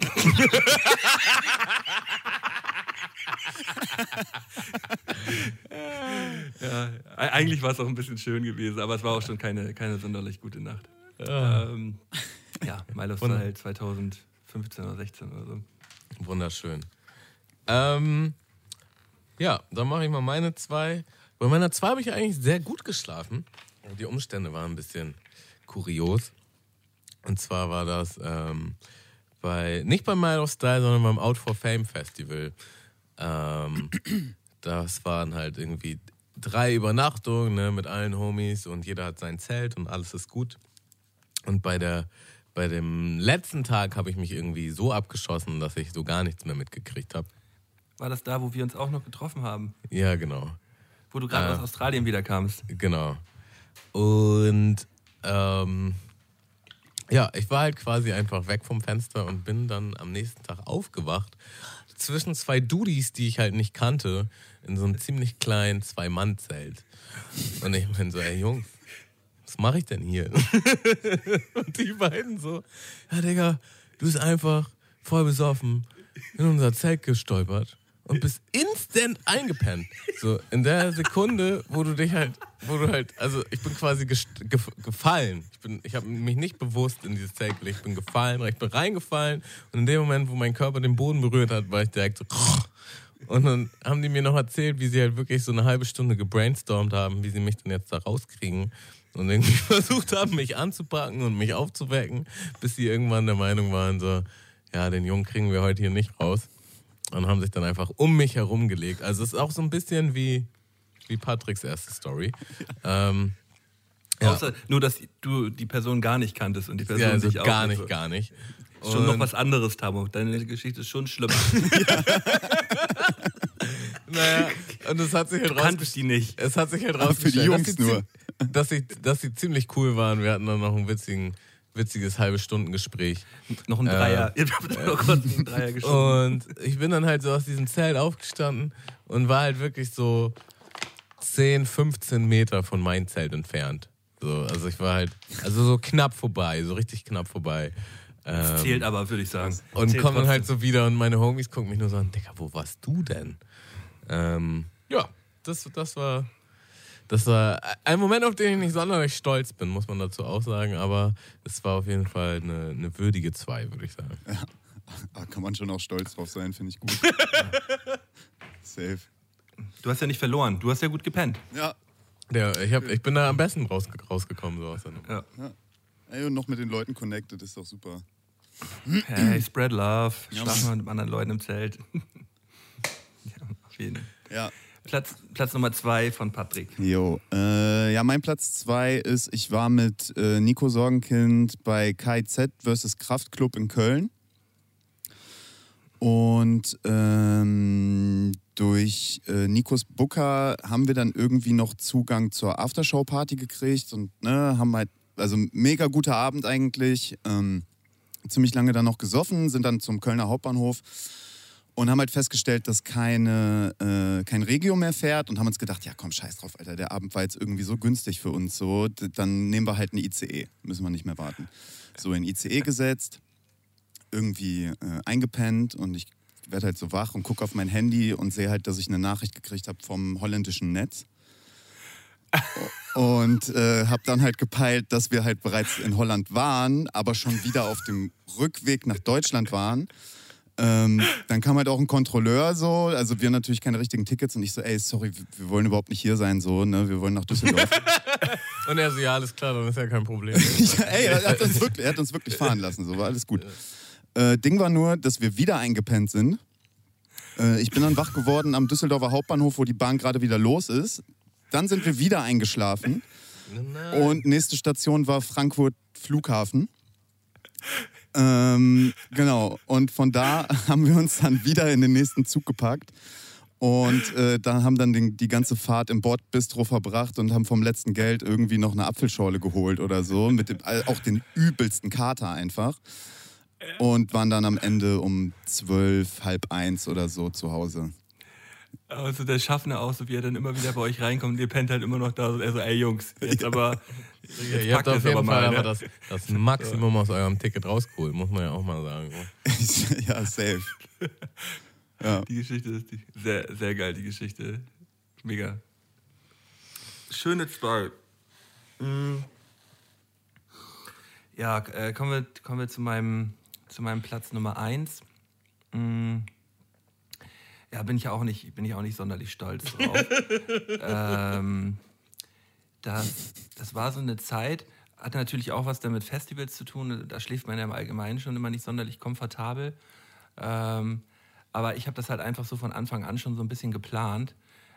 ja, e- eigentlich war es auch ein bisschen schön gewesen, aber es war auch schon keine, keine sonderlich gute Nacht. Ähm, ja, Milo Style 2015 oder 16 oder so. Wunderschön. Ähm, ja, dann mache ich mal meine zwei. Bei meiner zwei habe ich eigentlich sehr gut geschlafen. Die Umstände waren ein bisschen kurios. Und zwar war das ähm, bei, nicht beim Mile of Style, sondern beim Out for Fame Festival. Ähm, <clears throat> das waren halt irgendwie drei Übernachtungen ne, mit allen Homies und jeder hat sein Zelt und alles ist gut. Und bei, der, bei dem letzten Tag habe ich mich irgendwie so abgeschossen, dass ich so gar nichts mehr mitgekriegt habe. War das da, wo wir uns auch noch getroffen haben? Ja, genau. Wo du gerade Ah. aus Australien wiederkamst? Genau. Und ähm, ja, ich war halt quasi einfach weg vom Fenster und bin dann am nächsten Tag aufgewacht. Zwischen zwei Dudis, die ich halt nicht kannte, in so einem ziemlich kleinen Zwei-Mann-Zelt. Und ich bin so, ey Jungs, was mache ich denn hier? <laughs> und die beiden so, ja, Digga, du bist einfach voll besoffen in unser Zelt gestolpert und bist instant eingepennt. So, in der Sekunde, wo du dich halt, wo du halt, also ich bin quasi gefallen. Ich, bin- ich habe mich nicht bewusst in dieses Zelt gelegt. Ich bin gefallen, ich bin reingefallen und in dem Moment, wo mein Körper den Boden berührt hat, war ich direkt so. Und dann haben die mir noch erzählt, wie sie halt wirklich so eine halbe Stunde gebrainstormt haben, wie sie mich dann jetzt da rauskriegen. Und irgendwie <laughs> versucht haben, mich anzupacken und mich aufzuwecken, bis sie irgendwann der Meinung waren, so, ja, den Jungen kriegen wir heute hier nicht raus. Und haben sich dann einfach um mich herum gelegt. Also es ist auch so ein bisschen wie, wie Patricks erste Story. Ähm, ja. Außer nur, dass du die Person gar nicht kanntest und die Person ja, also sich auch gar nicht so. gar nicht. Ist Schon noch Und- was anderes, Tamo. Deine Geschichte ist schon schlimm. <laughs> Naja, und es hat sich halt rausgestellt. die nicht. Es hat sich halt Aber für die rausgestellt, Jungs dass, sie nur. dass, sie, dass sie ziemlich cool waren. Wir hatten dann noch ein witzigen, witziges halbe Stunden Gespräch. Noch ein Dreier. <laughs> Ihr habt noch kurz einen Dreier. <laughs> Und ich bin dann halt so aus diesem Zelt aufgestanden und war halt wirklich so 10, 15 Meter von meinem Zelt entfernt. So, also ich war halt, also so knapp vorbei, so richtig knapp vorbei. Ähm, Zählt aber, würde ich sagen. und komme dann halt so wieder und meine Homies gucken mich nur so an, Digga, wo warst du denn? Ähm, ja, das, das war das war ein Moment, auf den ich nicht sonderlich stolz bin, muss man dazu auch sagen, aber es war auf jeden Fall eine, eine würdige 2, würde ich sagen. Ah, kann man schon auch stolz drauf sein, finde ich gut. <laughs> Safe. Du hast ja nicht verloren. Du hast ja gut gepennt. Ja. Ja, ich, hab, ich bin da am besten raus, rausgekommen. So aus der Nummer. Ja. Ey, und noch mit den Leuten connected, ist doch super. Hey, spread love. Ja, Schlafen wir mit anderen Leuten im Zelt. <laughs> ja, auf jeden. Ja. Platz, Platz Nummer zwei von Patrick. Jo. Äh, ja, mein Platz zwei ist, ich war mit äh, Nico Sorgenkind bei KIZ versus Kraftklub in Köln. Und ähm, durch äh, Nikos Booker haben wir dann irgendwie noch Zugang zur Aftershow-Party gekriegt und ne, haben halt, also mega guter Abend eigentlich. Ähm, ziemlich lange dann noch gesoffen, sind dann zum Kölner Hauptbahnhof und haben halt festgestellt, dass keine, äh, kein Regio mehr fährt und haben uns gedacht, ja komm, scheiß drauf, Alter, der Abend war jetzt irgendwie so günstig für uns, so, dann nehmen wir halt eine ICE, müssen wir nicht mehr warten. So in ICE gesetzt, irgendwie äh, eingepennt und ich werde halt so wach und gucke auf mein Handy und sehe halt, dass ich eine Nachricht gekriegt habe vom holländischen Netz. Und äh, habe dann halt gepeilt, dass wir halt bereits in Holland waren, aber schon wieder auf dem Rückweg nach Deutschland waren. Ähm, dann kam halt auch ein Kontrolleur so, also wir natürlich keine richtigen Tickets und ich so, ey, sorry, wir- wollen überhaupt nicht hier sein, so, ne, wir wollen nach Düsseldorf. <laughs> Und er so, ja, alles klar, dann ist ja kein Problem. <laughs> ja, ey, er hat, uns wirklich, er hat uns wirklich fahren lassen, so war alles gut. Äh, Ding war nur, dass wir wieder eingepennt sind. Äh, ich bin dann wach geworden am Düsseldorfer Hauptbahnhof, wo die Bahn gerade wieder los ist. Dann sind wir wieder eingeschlafen und nächste Station war Frankfurt Flughafen. Ähm, genau, und von da <laughs> haben wir uns dann wieder in den nächsten Zug gepackt. Und äh, dann haben dann den, die ganze Fahrt im Bordbistro verbracht und haben vom letzten Geld irgendwie noch eine Apfelschorle geholt oder so. Mit dem, auch den übelsten Kater einfach. Und waren dann am Ende um zwölf, halb eins oder so zu Hause. Also der Schaffner auch, so wie er dann immer wieder bei euch reinkommt und ihr pennt halt immer noch da. Und er so, ey Jungs, jetzt <laughs> aber. Ja, Jetzt ihr habt packt auf es jeden aber Fall mal, aber ne? das, das Maximum aus eurem Ticket rausgeholt, muss man ja auch mal sagen. <laughs> ja, safe. Ja. Die Geschichte ist die, sehr, sehr geil, die Geschichte. Mega. Schöne Story. Mm. Ja, äh, kommen, wir, kommen wir zu meinem, zu meinem Platz Nummer eins. Mm. Ja, bin ich auch nicht, bin ich auch nicht sonderlich stolz drauf. <laughs> ähm, das, das war so eine Zeit, hatte natürlich auch was damit Festivals zu tun. Da schläft man ja im Allgemeinen schon immer nicht sonderlich komfortabel. Ähm, aber ich habe das halt einfach so von Anfang an schon so ein bisschen geplant,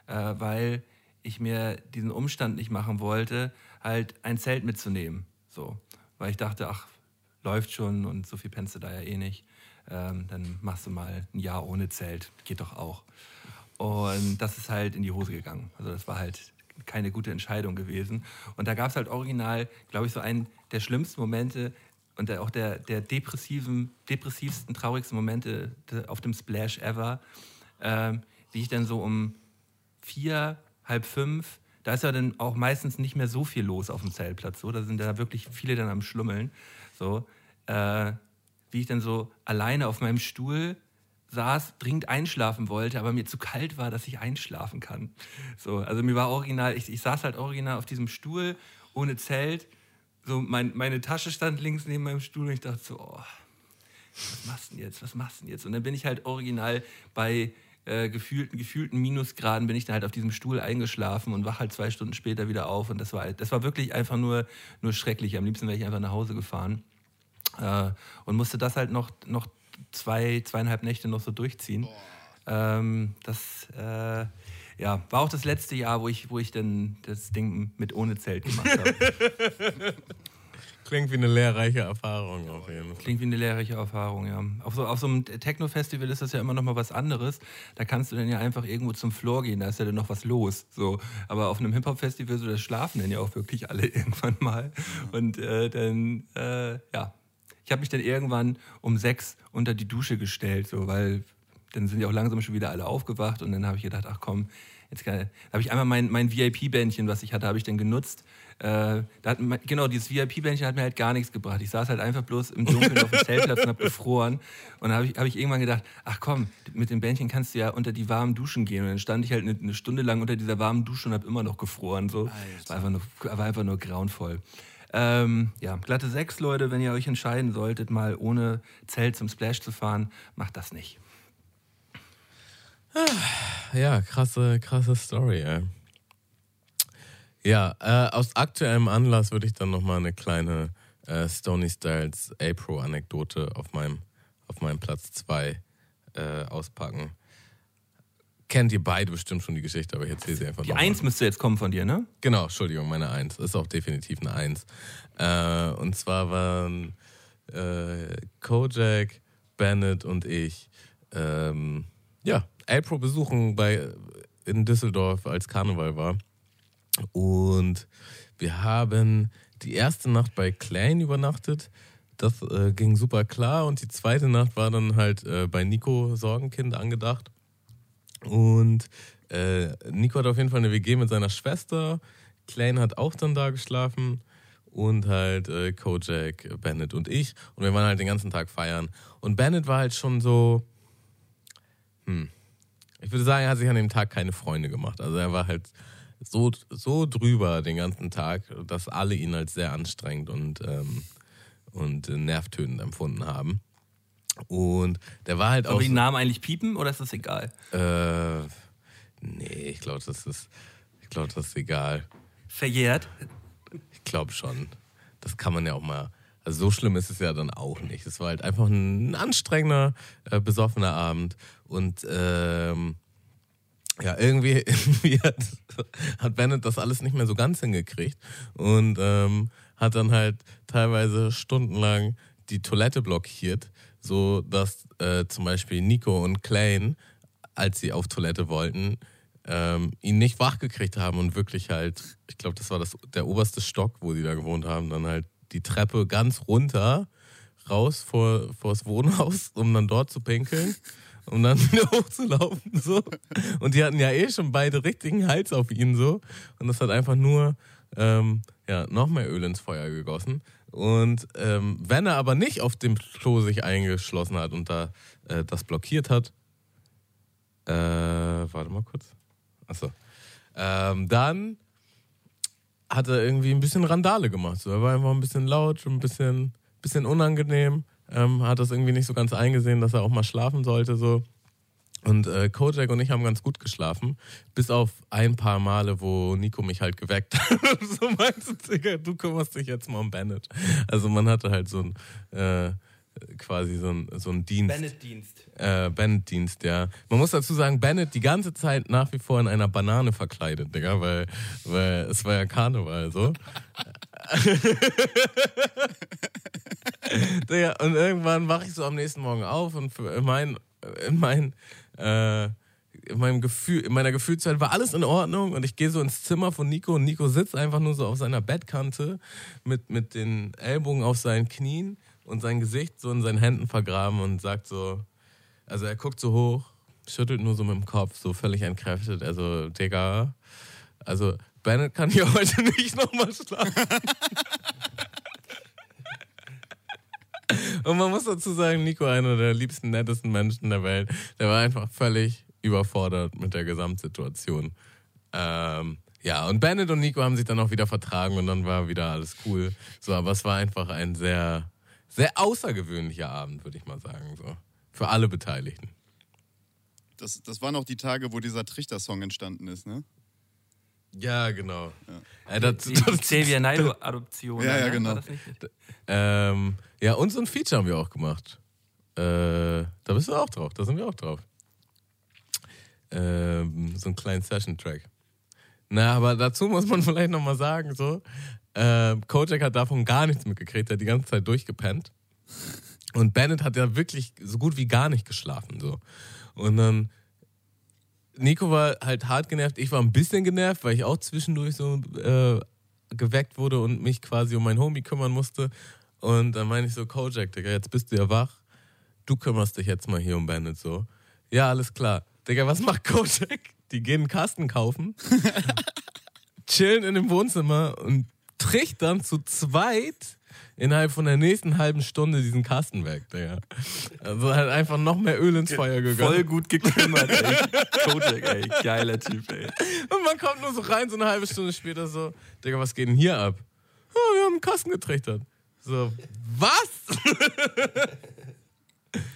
äh, weil ich mir diesen Umstand nicht machen wollte, halt ein Zelt mitzunehmen. So. Weil ich dachte, ach, läuft schon und so viel pennst du da ja eh nicht. Ähm, dann machst du mal ein Jahr ohne Zelt. Geht doch auch. Und das ist halt in die Hose gegangen. Also das war halt keine gute Entscheidung gewesen. Und da gab es halt original, glaube ich, so einen der schlimmsten Momente und der, auch der, der depressiven, depressivsten, traurigsten Momente auf dem Splash ever, ähm, wie ich dann so um vier, halb fünf da ist ja dann auch meistens nicht mehr so viel los auf dem Zeltplatz. So, da sind da wirklich viele dann am Schlummeln. So, äh, wie ich dann so alleine auf meinem Stuhl saß, dringend einschlafen wollte, aber mir zu kalt war, dass ich einschlafen kann. So, also mir war original, ich, ich saß halt original auf diesem Stuhl ohne Zelt. So, mein, meine Tasche stand links neben meinem Stuhl und ich dachte so, oh, was machst du denn jetzt? Was machst du denn jetzt? Und dann bin ich halt original bei äh, gefühlten, gefühlten Minusgraden bin ich dann halt auf diesem Stuhl eingeschlafen und wach halt zwei Stunden später wieder auf. Und das war, das war wirklich einfach nur, nur schrecklich. Am liebsten wäre ich einfach nach Hause gefahren äh, und musste das halt noch, noch zwei, zweieinhalb Nächte noch so durchziehen. Ähm, das äh, ja, war auch das letzte Jahr, wo ich, wo ich dann das Ding mit ohne Zelt gemacht habe. <laughs> Klingt wie eine lehrreiche Erfahrung auf jeden Fall. Klingt wie eine lehrreiche Erfahrung, ja. Auf so, auf so einem Techno-Festival ist das ja immer noch mal was anderes. Da kannst du dann ja einfach irgendwo zum Floor gehen, da ist ja dann noch was los. So. Aber auf einem Hip-Hop-Festival, so, da schlafen dann ja auch wirklich alle <laughs> irgendwann mal. Und äh, dann, äh, ja. Ich habe mich dann irgendwann um sechs unter die Dusche gestellt, so, weil dann sind ja auch langsam schon wieder alle aufgewacht und dann habe ich gedacht, ach komm, jetzt kann, habe ich einmal mein, mein VIP-Bändchen, was ich hatte, habe ich dann genutzt. Äh, da mein- genau, dieses VIP-Bändchen hat mir halt gar nichts gebracht. Ich saß halt einfach bloß im Dunkeln auf dem <laughs> Zeltplatz und habe gefroren. Und dann habe ich, hab ich irgendwann gedacht, ach komm, mit dem Bändchen kannst du ja unter die warmen Duschen gehen. Und dann stand ich halt eine, eine Stunde lang unter dieser warmen Dusche und habe immer noch gefroren. So. War, einfach nur, war einfach nur grauenvoll. Ähm, ja, glatte sechs Leute, wenn ihr euch entscheiden solltet, mal ohne Zelt zum Splash zu fahren, macht das nicht. Ja, krasse, krasse Story, ey. Ja, äh, aus aktuellem Anlass würde ich dann nochmal eine kleine äh, Stony Styles A-Pro-Anekdote auf meinem, auf meinem Platz 2 äh, auspacken. Kennt ihr beide bestimmt schon die Geschichte, aber ich erzähle sie einfach Die nochmal. Eins müsste jetzt kommen von dir, ne? Genau, Entschuldigung, meine Eins. Ist auch definitiv eine Eins. Äh, und zwar waren äh, Kojak, Bennett und ich ähm, ja, April besuchen bei, in Düsseldorf, als Karneval war. Und wir haben die erste Nacht bei Klein übernachtet. Das äh, ging super klar. Und die zweite Nacht war dann halt äh, bei Nico Sorgenkind angedacht. Und äh, Nico hat auf jeden Fall eine WG mit seiner Schwester. Klein hat auch dann da geschlafen. Und halt äh, Kojak, Bennett und ich. Und wir waren halt den ganzen Tag feiern. Und Bennett war halt schon so. Hm. Ich würde sagen, er hat sich an dem Tag keine Freunde gemacht. Also er war halt so, so drüber den ganzen Tag, dass alle ihn als sehr anstrengend und, ähm, und äh, nervtötend empfunden haben. Und der war halt Sollen auch. wir die so- Namen eigentlich piepen oder ist das egal? äh, nee, ich glaube, das ist, ich glaube, das ist egal. Verjährt? Ich glaube schon. Das kann man ja auch mal. Also so schlimm ist es ja dann auch nicht. Es war halt einfach ein anstrengender, äh, besoffener Abend und ähm, ja, irgendwie, <laughs> irgendwie hat, hat Bennett das alles nicht mehr so ganz hingekriegt und ähm, hat dann halt teilweise stundenlang die Toilette blockiert, so dass äh, zum Beispiel Nico und Klein, als sie auf Toilette wollten, ähm, ihn nicht wach gekriegt haben und wirklich halt, ich glaube, das war das, der oberste Stock, wo sie da gewohnt haben, dann halt die Treppe ganz runter raus vor, vor das Wohnhaus, um dann dort zu pinkeln, um dann <laughs> wieder hochzulaufen. So. Und die hatten ja eh schon beide richtigen Hals auf ihn so. Und das hat einfach nur ähm, ja, noch mehr Öl ins Feuer gegossen. Und ähm, wenn er aber nicht auf dem Klo sich eingeschlossen hat und da äh, das blockiert hat, äh, warte mal kurz. Achso. Ähm, dann hat er irgendwie ein bisschen Randale gemacht. So, er war einfach ein bisschen laut, ein bisschen, bisschen unangenehm. Ähm, hat das irgendwie nicht so ganz eingesehen, dass er auch mal schlafen sollte. So. Und äh, Kojak und ich haben ganz gut geschlafen, bis auf ein paar Male, wo Nico mich halt geweckt hat. <laughs> so meinst du, Digga, du kümmerst dich jetzt mal um Bennett. Also man hatte halt so ein, äh, quasi so ein, so ein Dienst Bennett-Dienst. äh, Bennett-Dienst, ja. Man muss dazu sagen, Bennett die ganze Zeit nach wie vor in einer Banane verkleidet, Digga, weil, weil es war ja Karneval, so. <laughs> Digga, und irgendwann wache ich so am nächsten Morgen auf und in mein, in mein, äh, in meinem Gefühl, in meiner Gefühlszeit war alles in Ordnung und ich gehe so ins Zimmer von Nico und Nico sitzt einfach nur so auf seiner Bettkante mit, mit den Ellbogen auf seinen Knien und sein Gesicht so in seinen Händen vergraben und sagt so, also er guckt so hoch, schüttelt nur so mit dem Kopf, so völlig entkräftet. Also, Digga, also Bennett kann hier <laughs> heute nicht nochmal schlafen. Und man muss dazu sagen, Nico, einer der liebsten, nettesten Menschen der Welt, der war einfach völlig überfordert mit der Gesamtsituation. Ähm, ja, und Bennett und Nico haben sich dann auch wieder vertragen und dann war wieder alles cool. So, aber es war einfach ein sehr, sehr außergewöhnlicher Abend, würde ich mal sagen. So. Für alle Beteiligten. Das, das waren auch die Tage, wo dieser Trichter-Song entstanden ist, ne? Ja, genau. Äh, das, Die, die Xavier <laughs> Naidoo-Adoption. Ja, ja, ne? genau. Ähm, ja, und so ein Feature haben wir auch gemacht. Äh, da bist du auch drauf, da sind wir auch drauf. Ähm, so einen kleinen Session-Track. Na, aber dazu muss man <laughs> vielleicht nochmal sagen, so, äh, Kojak hat davon gar nichts mitgekriegt, der hat die ganze Zeit durchgepennt. Und Bennett hat ja wirklich so gut wie gar nicht geschlafen, so. Und dann, Nico war halt hart genervt, ich war ein bisschen genervt, weil ich auch zwischendurch so äh, geweckt wurde und mich quasi um mein Homie kümmern musste. Und dann meine ich so, Kojak, Digga, jetzt bist du ja wach. Du kümmerst dich jetzt mal hier um Bennett so. Ja, alles klar. Digga, was macht Kojak? Die gehen einen Kasten kaufen, <laughs> chillen in dem Wohnzimmer und trichtern zu zweit innerhalb von der nächsten halben Stunde diesen Kasten weg, Digga. Also halt einfach noch mehr Öl ins Feuer gegangen. Voll gut gekümmert, ey. Kojak, ey. <laughs> Geiler Typ, ey. Und man kommt nur so rein, so eine halbe Stunde später so, Digga, was geht denn hier ab? Ja, wir haben einen Kasten getrichtert. So, was? <laughs>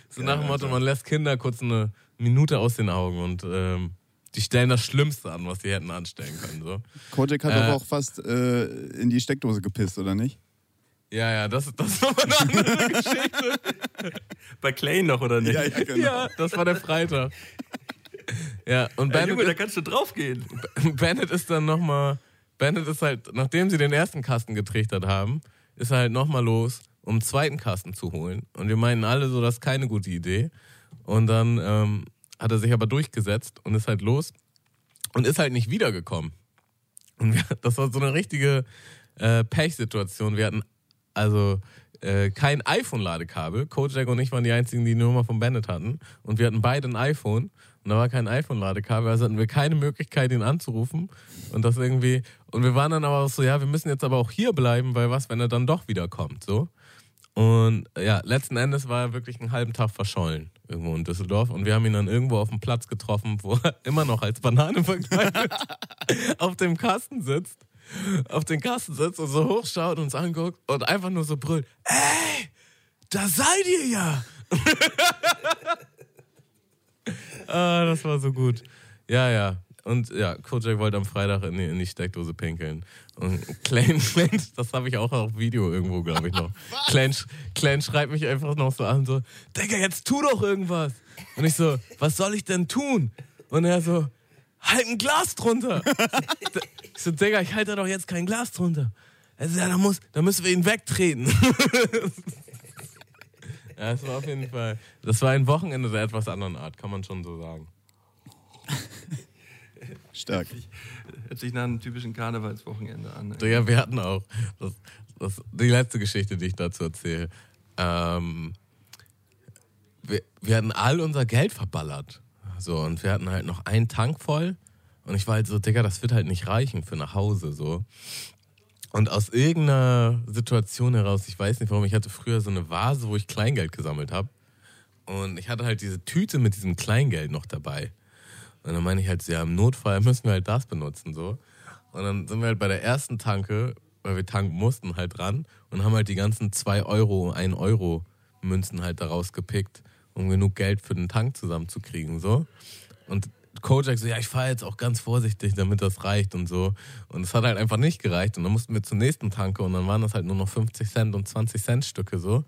so nach dem Motto, man lässt Kinder kurz eine Minute aus den Augen und ähm, die stellen das Schlimmste an, was sie hätten anstellen können. So. Kojak hat Äh. doch auch fast äh, in die Steckdose gepisst, oder nicht? Ja, ja, das, das ist nochmal eine andere <laughs> Geschichte. Bei Clay noch, oder nicht? ja, genau. Ja, das war der Freitag. Ja, und Ey, Bennett, Junge, da kannst du draufgehen. Bennett ist dann nochmal, Bennett ist halt, nachdem sie den ersten Kasten getrichtert haben, ist er halt nochmal los, um einen zweiten Kasten zu holen. Und wir meinten alle so, das ist keine gute Idee. Und dann ähm, hat er sich aber durchgesetzt und ist halt los und ist halt nicht wiedergekommen. Und wir, das war so eine richtige äh, Pechsituation. Wir hatten also äh, kein iPhone-Ladekabel. Kojak und ich waren die einzigen, die die Nummer von Bennett hatten. Und wir hatten beide ein iPhone. Und da war kein iPhone-Ladekabel, also hatten wir keine Möglichkeit, ihn anzurufen. Und das irgendwie. Und wir waren dann aber auch so, ja, wir müssen jetzt aber auch hier bleiben, weil was, wenn er dann doch wiederkommt, so. Und ja, letzten Endes war er wirklich einen halben Tag verschollen irgendwo in Düsseldorf. Und wir haben ihn dann irgendwo auf dem Platz getroffen, wo er immer noch als Banane verkleidet <laughs> auf dem Kasten sitzt. Auf den Kasten sitzt und so hochschaut und uns anguckt und einfach nur so brüllt: Ey, da seid ihr ja! <laughs> ah, das war so gut. Ja, ja. Und ja, Kojak wollte am Freitag in die, in die Steckdose pinkeln. Und Klein, Klein <laughs> das habe ich auch auf Video irgendwo, glaube ich, noch. <laughs> Klein, Klein schreibt mich einfach noch so an, so, Digga, jetzt tu doch irgendwas. Und ich so, was soll ich denn tun? Und er so, halt ein Glas drunter. Ich <laughs> so, Digga, ich halte da doch jetzt kein Glas drunter. Er so, ja, da, muss, da müssen wir ihn wegtreten. <laughs> ja, das war auf jeden Fall, das war ein Wochenende der etwas anderen Art, kann man schon so sagen. <laughs> Stark. Hört sich nach einem typischen Karnevalswochenende an. ey. Ja, wir hatten auch. Das, das, die letzte Geschichte, die ich dazu erzähle. Ähm, wir, wir hatten all unser Geld verballert. So, und wir hatten halt noch einen Tank voll. Und ich war halt so, Digga, das wird halt nicht reichen für nach Hause. So. Und aus irgendeiner Situation heraus, ich weiß nicht warum, ich hatte früher so eine Vase, wo ich Kleingeld gesammelt habe. Und ich hatte halt diese Tüte mit diesem Kleingeld noch dabei. Und dann meine ich halt, ja, im Notfall müssen wir halt das benutzen, so. Und dann sind wir halt bei der ersten Tanke, weil wir tanken mussten, halt dran und haben halt die ganzen 2 Euro, 1 Euro Münzen halt daraus gepickt, um genug Geld für den Tank zusammenzukriegen, so. Und Kojak so, ja, ich fahre jetzt auch ganz vorsichtig, damit das reicht und so. Und es hat halt einfach nicht gereicht. Und dann mussten wir zur nächsten Tanke und dann waren das halt nur noch 50 Cent und 20 Cent Stücke so.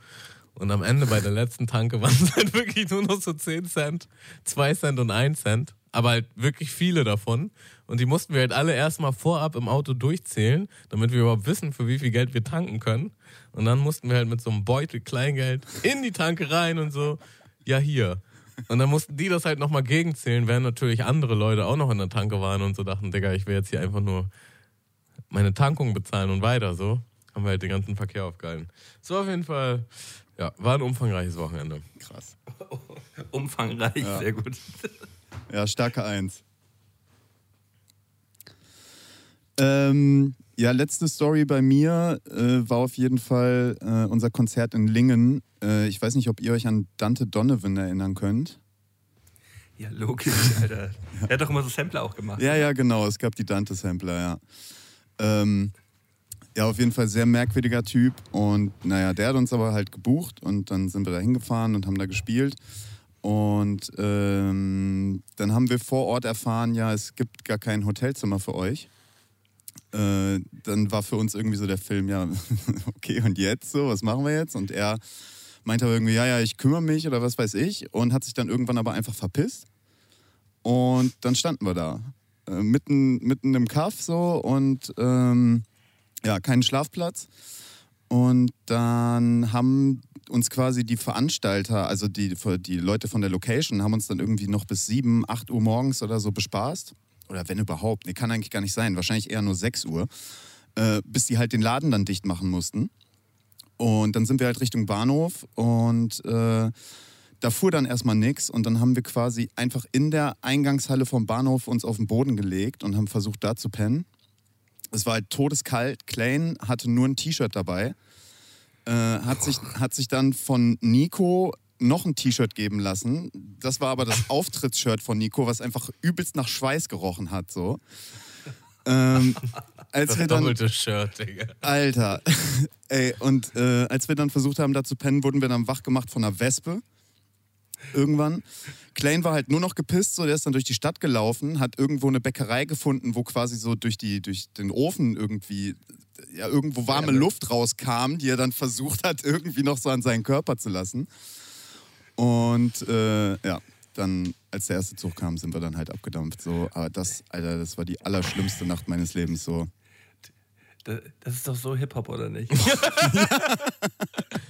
Und am Ende bei der letzten Tanke <laughs> waren es halt wirklich nur noch so 10 Cent, 2 Cent und 1 Cent. Aber halt wirklich viele davon. Und die mussten wir halt alle erstmal vorab im Auto durchzählen, damit wir überhaupt wissen, für wie viel Geld wir tanken können. Und dann mussten wir halt mit so einem Beutel Kleingeld in die Tanke rein und so, ja hier. Und dann mussten die das halt nochmal gegenzählen, während natürlich andere Leute auch noch in der Tanke waren und so dachten, Digga, ich will jetzt hier einfach nur meine Tankung bezahlen und weiter so. Haben wir halt den ganzen Verkehr aufgehalten. So auf jeden Fall, ja, war ein umfangreiches Wochenende. Krass. <laughs> Umfangreich, sehr gut. Ja, starke Eins. Ähm, ja, letzte Story bei mir äh, war auf jeden Fall äh, unser Konzert in Lingen. Äh, ich weiß nicht, ob ihr euch an Dante Donovan erinnern könnt. Ja, logisch, <laughs> Alter. Er hat doch immer so Sampler auch gemacht. Ja, ja, genau. Es gab die Dante-Sampler, ja. Ähm, ja, auf jeden Fall sehr merkwürdiger Typ. Und naja, der hat uns aber halt gebucht und dann sind wir da hingefahren und haben da gespielt. Und ähm, dann haben wir vor Ort erfahren, ja, es gibt gar kein Hotelzimmer für euch. Äh, dann war für uns irgendwie so der Film, ja, <laughs> okay, und jetzt so, was machen wir jetzt? Und er meinte aber irgendwie, ja, ja, ich kümmere mich oder was weiß ich. Und hat sich dann irgendwann aber einfach verpisst. Und dann standen wir da, äh, mitten, mitten im Kaff so und ähm, ja, keinen Schlafplatz. Und dann haben uns quasi die Veranstalter, also die, die Leute von der Location, haben uns dann irgendwie noch bis 7, 8 Uhr morgens oder so bespaßt. Oder wenn überhaupt, nee, kann eigentlich gar nicht sein, wahrscheinlich eher nur 6 Uhr, äh, bis die halt den Laden dann dicht machen mussten. Und dann sind wir halt Richtung Bahnhof und äh, da fuhr dann erstmal nichts und dann haben wir quasi einfach in der Eingangshalle vom Bahnhof uns auf den Boden gelegt und haben versucht da zu pennen. Es war halt todeskalt. Klein hatte nur ein T-Shirt dabei. Äh, hat, sich, hat sich dann von Nico noch ein T-Shirt geben lassen. Das war aber das <laughs> Auftrittsshirt von Nico, was einfach übelst nach Schweiß gerochen hat. So. Ähm, als Das wir dann, doppelte Shirt, Digga. Alter. <laughs> Ey, und äh, als wir dann versucht haben, da zu pennen, wurden wir dann wach gemacht von einer Wespe. Irgendwann. Klein war halt nur noch gepisst, so der ist dann durch die Stadt gelaufen, hat irgendwo eine Bäckerei gefunden, wo quasi so durch, die, durch den Ofen irgendwie ja, irgendwo warme Luft rauskam, die er dann versucht hat, irgendwie noch so an seinen Körper zu lassen. Und äh, ja, dann, als der erste Zug kam, sind wir dann halt abgedampft. So. Aber das, Alter, das war die allerschlimmste Nacht meines Lebens. So. Das, ist doch so Hip-Hop, oder nicht? <laughs>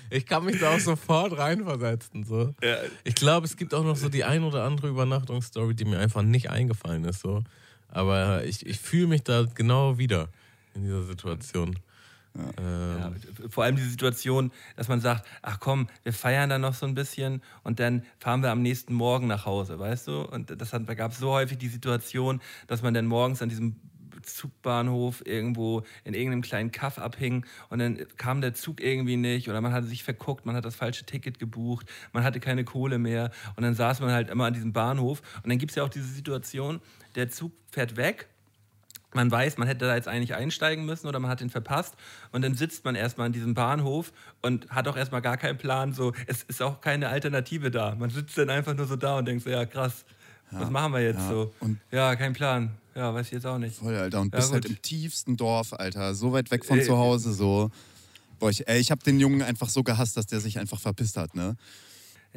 Ich kann mich da auch sofort reinversetzen. So. Ich glaube, es gibt auch noch so die ein oder andere Übernachtungsstory, die mir einfach nicht eingefallen ist. So. Aber ich, ich fühle mich da genau wieder in dieser Situation. Ähm, Ja, vor allem die Situation, dass man sagt, ach komm, wir feiern dann noch so ein bisschen und dann fahren wir am nächsten Morgen nach Hause, weißt du? Und das hat, da gab es so häufig die Situation, dass man dann morgens an diesem Zugbahnhof irgendwo in irgendeinem kleinen Kaff abhing und dann kam der Zug irgendwie nicht oder man hatte sich verguckt, man hat das falsche Ticket gebucht, man hatte keine Kohle mehr und dann saß man halt immer an diesem Bahnhof. Und dann gibt es ja auch diese Situation, der Zug fährt weg man weiß, man hätte da jetzt eigentlich einsteigen müssen oder man hat ihn verpasst und dann sitzt man erstmal an diesem Bahnhof und hat auch erstmal gar keinen Plan, so es ist auch keine Alternative da. Man sitzt dann einfach nur so da und denkt so, ja krass, was machen wir jetzt ja. so? Und- ja, kein Plan. Ja, weiß ich jetzt auch nicht. Voll, Alter. Und Ja, bist halt gut. im tiefsten Dorf, Alter. So weit weg von Äh, zu Hause, so. Boah, ich, ey, ich hab den Jungen einfach so gehasst, dass der sich einfach verpisst hat, ne?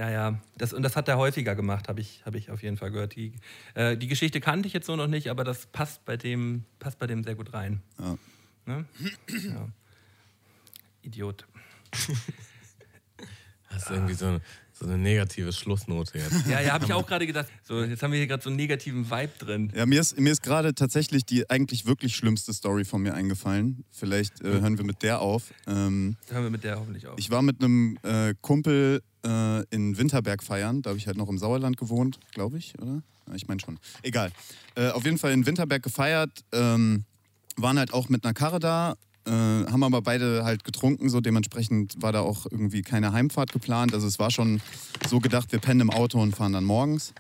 Ja, ja, das, und das hat er häufiger gemacht, habe ich, hab ich auf jeden Fall gehört. Die, äh, die Geschichte kannte ich jetzt so noch nicht, aber das passt bei dem, passt bei dem sehr gut rein. Ja. Ne? ja. Idiot. <laughs> Das ist irgendwie so eine, so eine negative Schlussnote jetzt. Ja, ja, habe ich auch gerade gedacht. So, jetzt haben wir hier gerade so einen negativen Vibe drin. Ja, mir ist, mir ist gerade tatsächlich die eigentlich wirklich schlimmste Story von mir eingefallen. Vielleicht äh, hören wir mit der auf. Ähm, Hören wir mit der hoffentlich auf. ich war mit einem äh, Kumpel äh, in Winterberg feiern. Da habe ich halt noch im Sauerland gewohnt, glaube ich, oder? Ja, Ich meine schon. Egal. Äh, auf jeden Fall in Winterberg gefeiert. Ähm, waren halt auch mit einer Karre da. Äh, haben aber beide halt getrunken, so dementsprechend war da auch irgendwie keine Heimfahrt geplant. Also es war schon so gedacht, wir pennen im Auto und fahren dann morgens.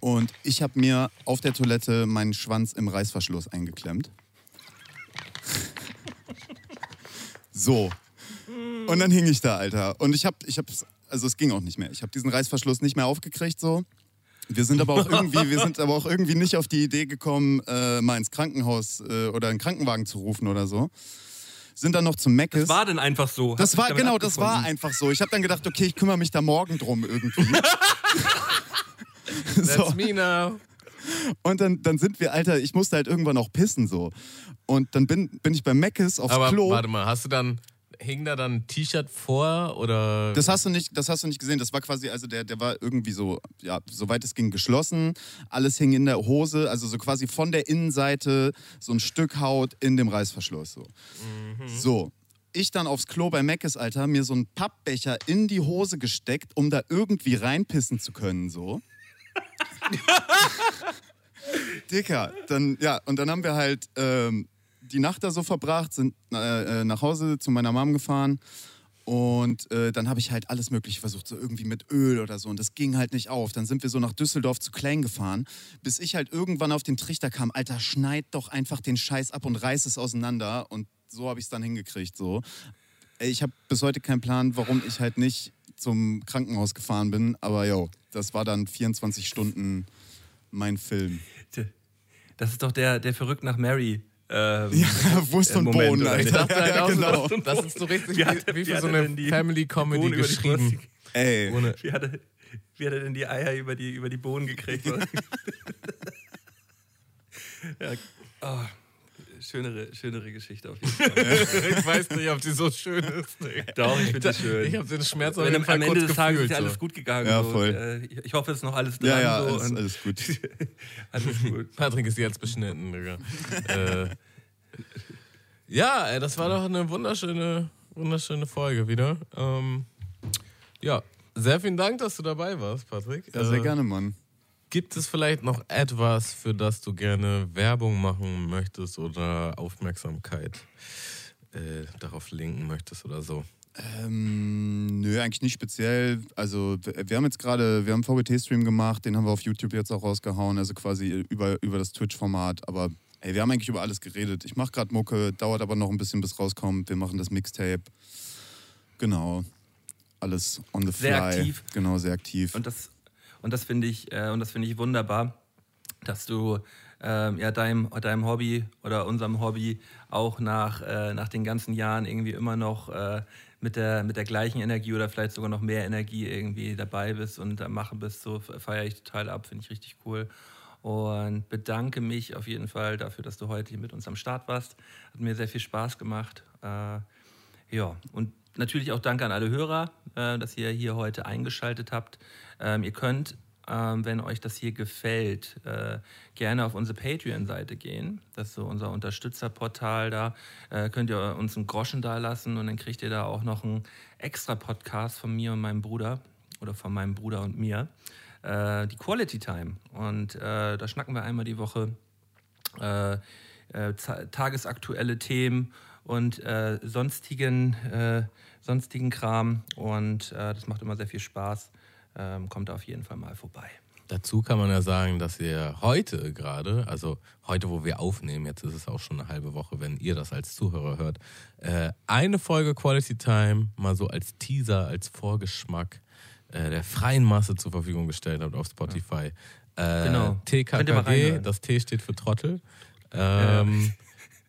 Und ich habe mir auf der Toilette meinen Schwanz im Reißverschluss eingeklemmt. <laughs> So. Und dann hing ich da, Alter. Und ich hab, ich hab, also es ging auch nicht mehr. Ich habe diesen Reißverschluss nicht mehr aufgekriegt, so. Wir sind aber auch <laughs> irgendwie, wir sind aber auch irgendwie nicht auf die Idee gekommen, äh, mal ins Krankenhaus äh, oder einen Krankenwagen zu rufen oder so. Sind dann noch zum Meckes. Das war dann einfach so. Das war, genau, das war einfach so. Ich habe dann gedacht, okay, ich kümmere mich da morgen drum irgendwie. <laughs> That's so. me now. Und dann, dann sind wir, Alter, ich musste halt irgendwann auch pissen so. Und dann bin, bin ich beim Meckes aufs Aber Klo. warte mal, hast du dann, hing da dann ein T-Shirt vor oder? Das hast du nicht, das hast du nicht gesehen. Das war quasi, also der, der war irgendwie so, ja, soweit es ging, geschlossen. Alles hing in der Hose, also so quasi von der Innenseite so ein Stück Haut in dem Reißverschluss. So. so. Ich dann aufs Klo bei Meckes, Alter, mir so einen Pappbecher in die Hose gesteckt, um da irgendwie reinpissen zu können, so. <laughs> Dicker, dann, ja, und dann haben wir halt ähm, die Nacht da so verbracht, sind äh, äh, nach Hause zu meiner Mom gefahren. Und äh, dann habe ich halt alles Mögliche versucht, so irgendwie mit Öl oder so. Und das ging halt nicht auf. Dann sind wir so nach Düsseldorf zu Klein gefahren, bis ich halt irgendwann auf den Trichter kam: Alter, schneid doch einfach den Scheiß ab und reiß es auseinander. Und so habe ich es dann hingekriegt. So. Ich habe bis heute keinen Plan, warum ich halt nicht zum Krankenhaus gefahren bin. Aber yo, das war dann 24 Stunden mein Film. Das ist doch der, der verrückt nach Mary. Ähm, Ja, <laughs> Wurst und Moment, Bohnen? Alter. Ich dachte halt ja, auch genau. so, das ist so richtig Wie hat- wie, wie wie für so eine denn die Family Comedy Bohnen über die geschrieben. Ey, Ohne, Wie hat, er, wie hat er denn die Eier über die, über die Bohnen gekriegt? <laughs> ja, oh, schönere, schönere Geschichte auf jeden <laughs> Fall. ich weiß nicht, ob die so schön ist. Nee. Doch, ich finde die schön. Ich habe den Schmerz auf jeden am, Fall am Ende kurz des Tages ist gefühlt. ja alles so. gut gegangen. Ja, so. voll. Und, äh, ich, ich hoffe, es ist noch alles dran. ja, ja, so, alles, und alles gut. <laughs> alles gut. <laughs> Patrick ist jetzt beschnitten, Digga. äh, ja, ey, das war doch eine wunderschöne, wunderschöne Folge wieder. Ähm, ja, sehr vielen Dank, dass du dabei warst, Patrick. Ja, sehr Äh, gerne, Mann. Gibt es vielleicht noch etwas, für das du gerne Werbung machen möchtest oder Aufmerksamkeit äh, darauf linken möchtest oder so? Ähm, nö, eigentlich nicht speziell. Also wir wir haben jetzt gerade, wir haben einen VGT-Stream gemacht, den haben wir auf YouTube jetzt auch rausgehauen, also quasi über, über das Twitch-Format. Aber ey, wir haben eigentlich über alles geredet. Ich mache gerade Mucke, dauert aber noch ein bisschen, bis rauskommt. Wir machen das Mixtape. Genau. Alles on the fly. Sehr aktiv. Genau, sehr aktiv. Und das, und das finde ich, äh, und ich wunderbar, dass du ähm, ja, deinem, deinem Hobby oder unserem Hobby auch nach, äh, nach den ganzen Jahren irgendwie immer noch äh, mit, der, mit der gleichen Energie oder vielleicht sogar noch mehr Energie irgendwie dabei bist und am Machen bist. So feiere ich total ab, finde ich richtig cool. Und bedanke mich auf jeden Fall dafür, dass du heute hier mit uns am Start warst. Hat mir sehr viel Spaß gemacht. Äh, ja, und natürlich auch danke an alle Hörer, äh, dass ihr hier heute eingeschaltet habt. Ähm, ihr könnt, ähm, wenn euch das hier gefällt, äh, gerne auf unsere Patreon-Seite gehen. Das ist so unser Unterstützerportal. Da äh, könnt ihr uns einen Groschen da lassen und dann kriegt ihr da auch noch einen extra Podcast von mir und meinem Bruder oder von meinem Bruder und mir. Die Quality Time. Und da schnacken wir einmal die Woche tagesaktuelle Themen und äh, sonstigen, äh, sonstigen Kram. Und äh, das macht immer sehr viel Spaß. Ähm, kommt auf jeden Fall mal vorbei. Dazu kann man ja sagen, dass ihr heute gerade, also heute, wo wir aufnehmen, jetzt ist es auch schon eine halbe Woche, wenn ihr das als Zuhörer hört, äh, eine Folge Quality Time mal so als Teaser, als Vorgeschmack äh, der freien Masse zur Verfügung gestellt habt auf Spotify. Äh, Genau. Ihr mal TKKG, das T steht für Trottel. Ähm,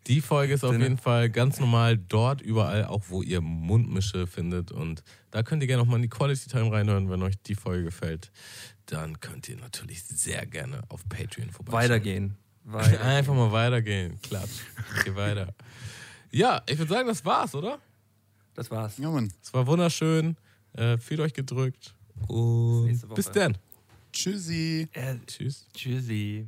Die Folge ist auf jeden Fall ganz normal dort überall, auch wo ihr Mundmische findet. Und da könnt ihr gerne noch mal in die Quality Time reinhören, wenn euch die Folge gefällt. Dann könnt ihr natürlich sehr gerne auf Patreon vorbeischauen. Weitergehen. <laughs> Weiter. Einfach mal weitergehen. Klatsch. Geh weiter. Ja, ich würde sagen, das war's, oder? Das war's. Ja, Mann. Es war wunderschön. Äh, fühlt euch gedrückt. Und Woche. bis dann. Tschüssi. Äh, Tschüss. tschüssi.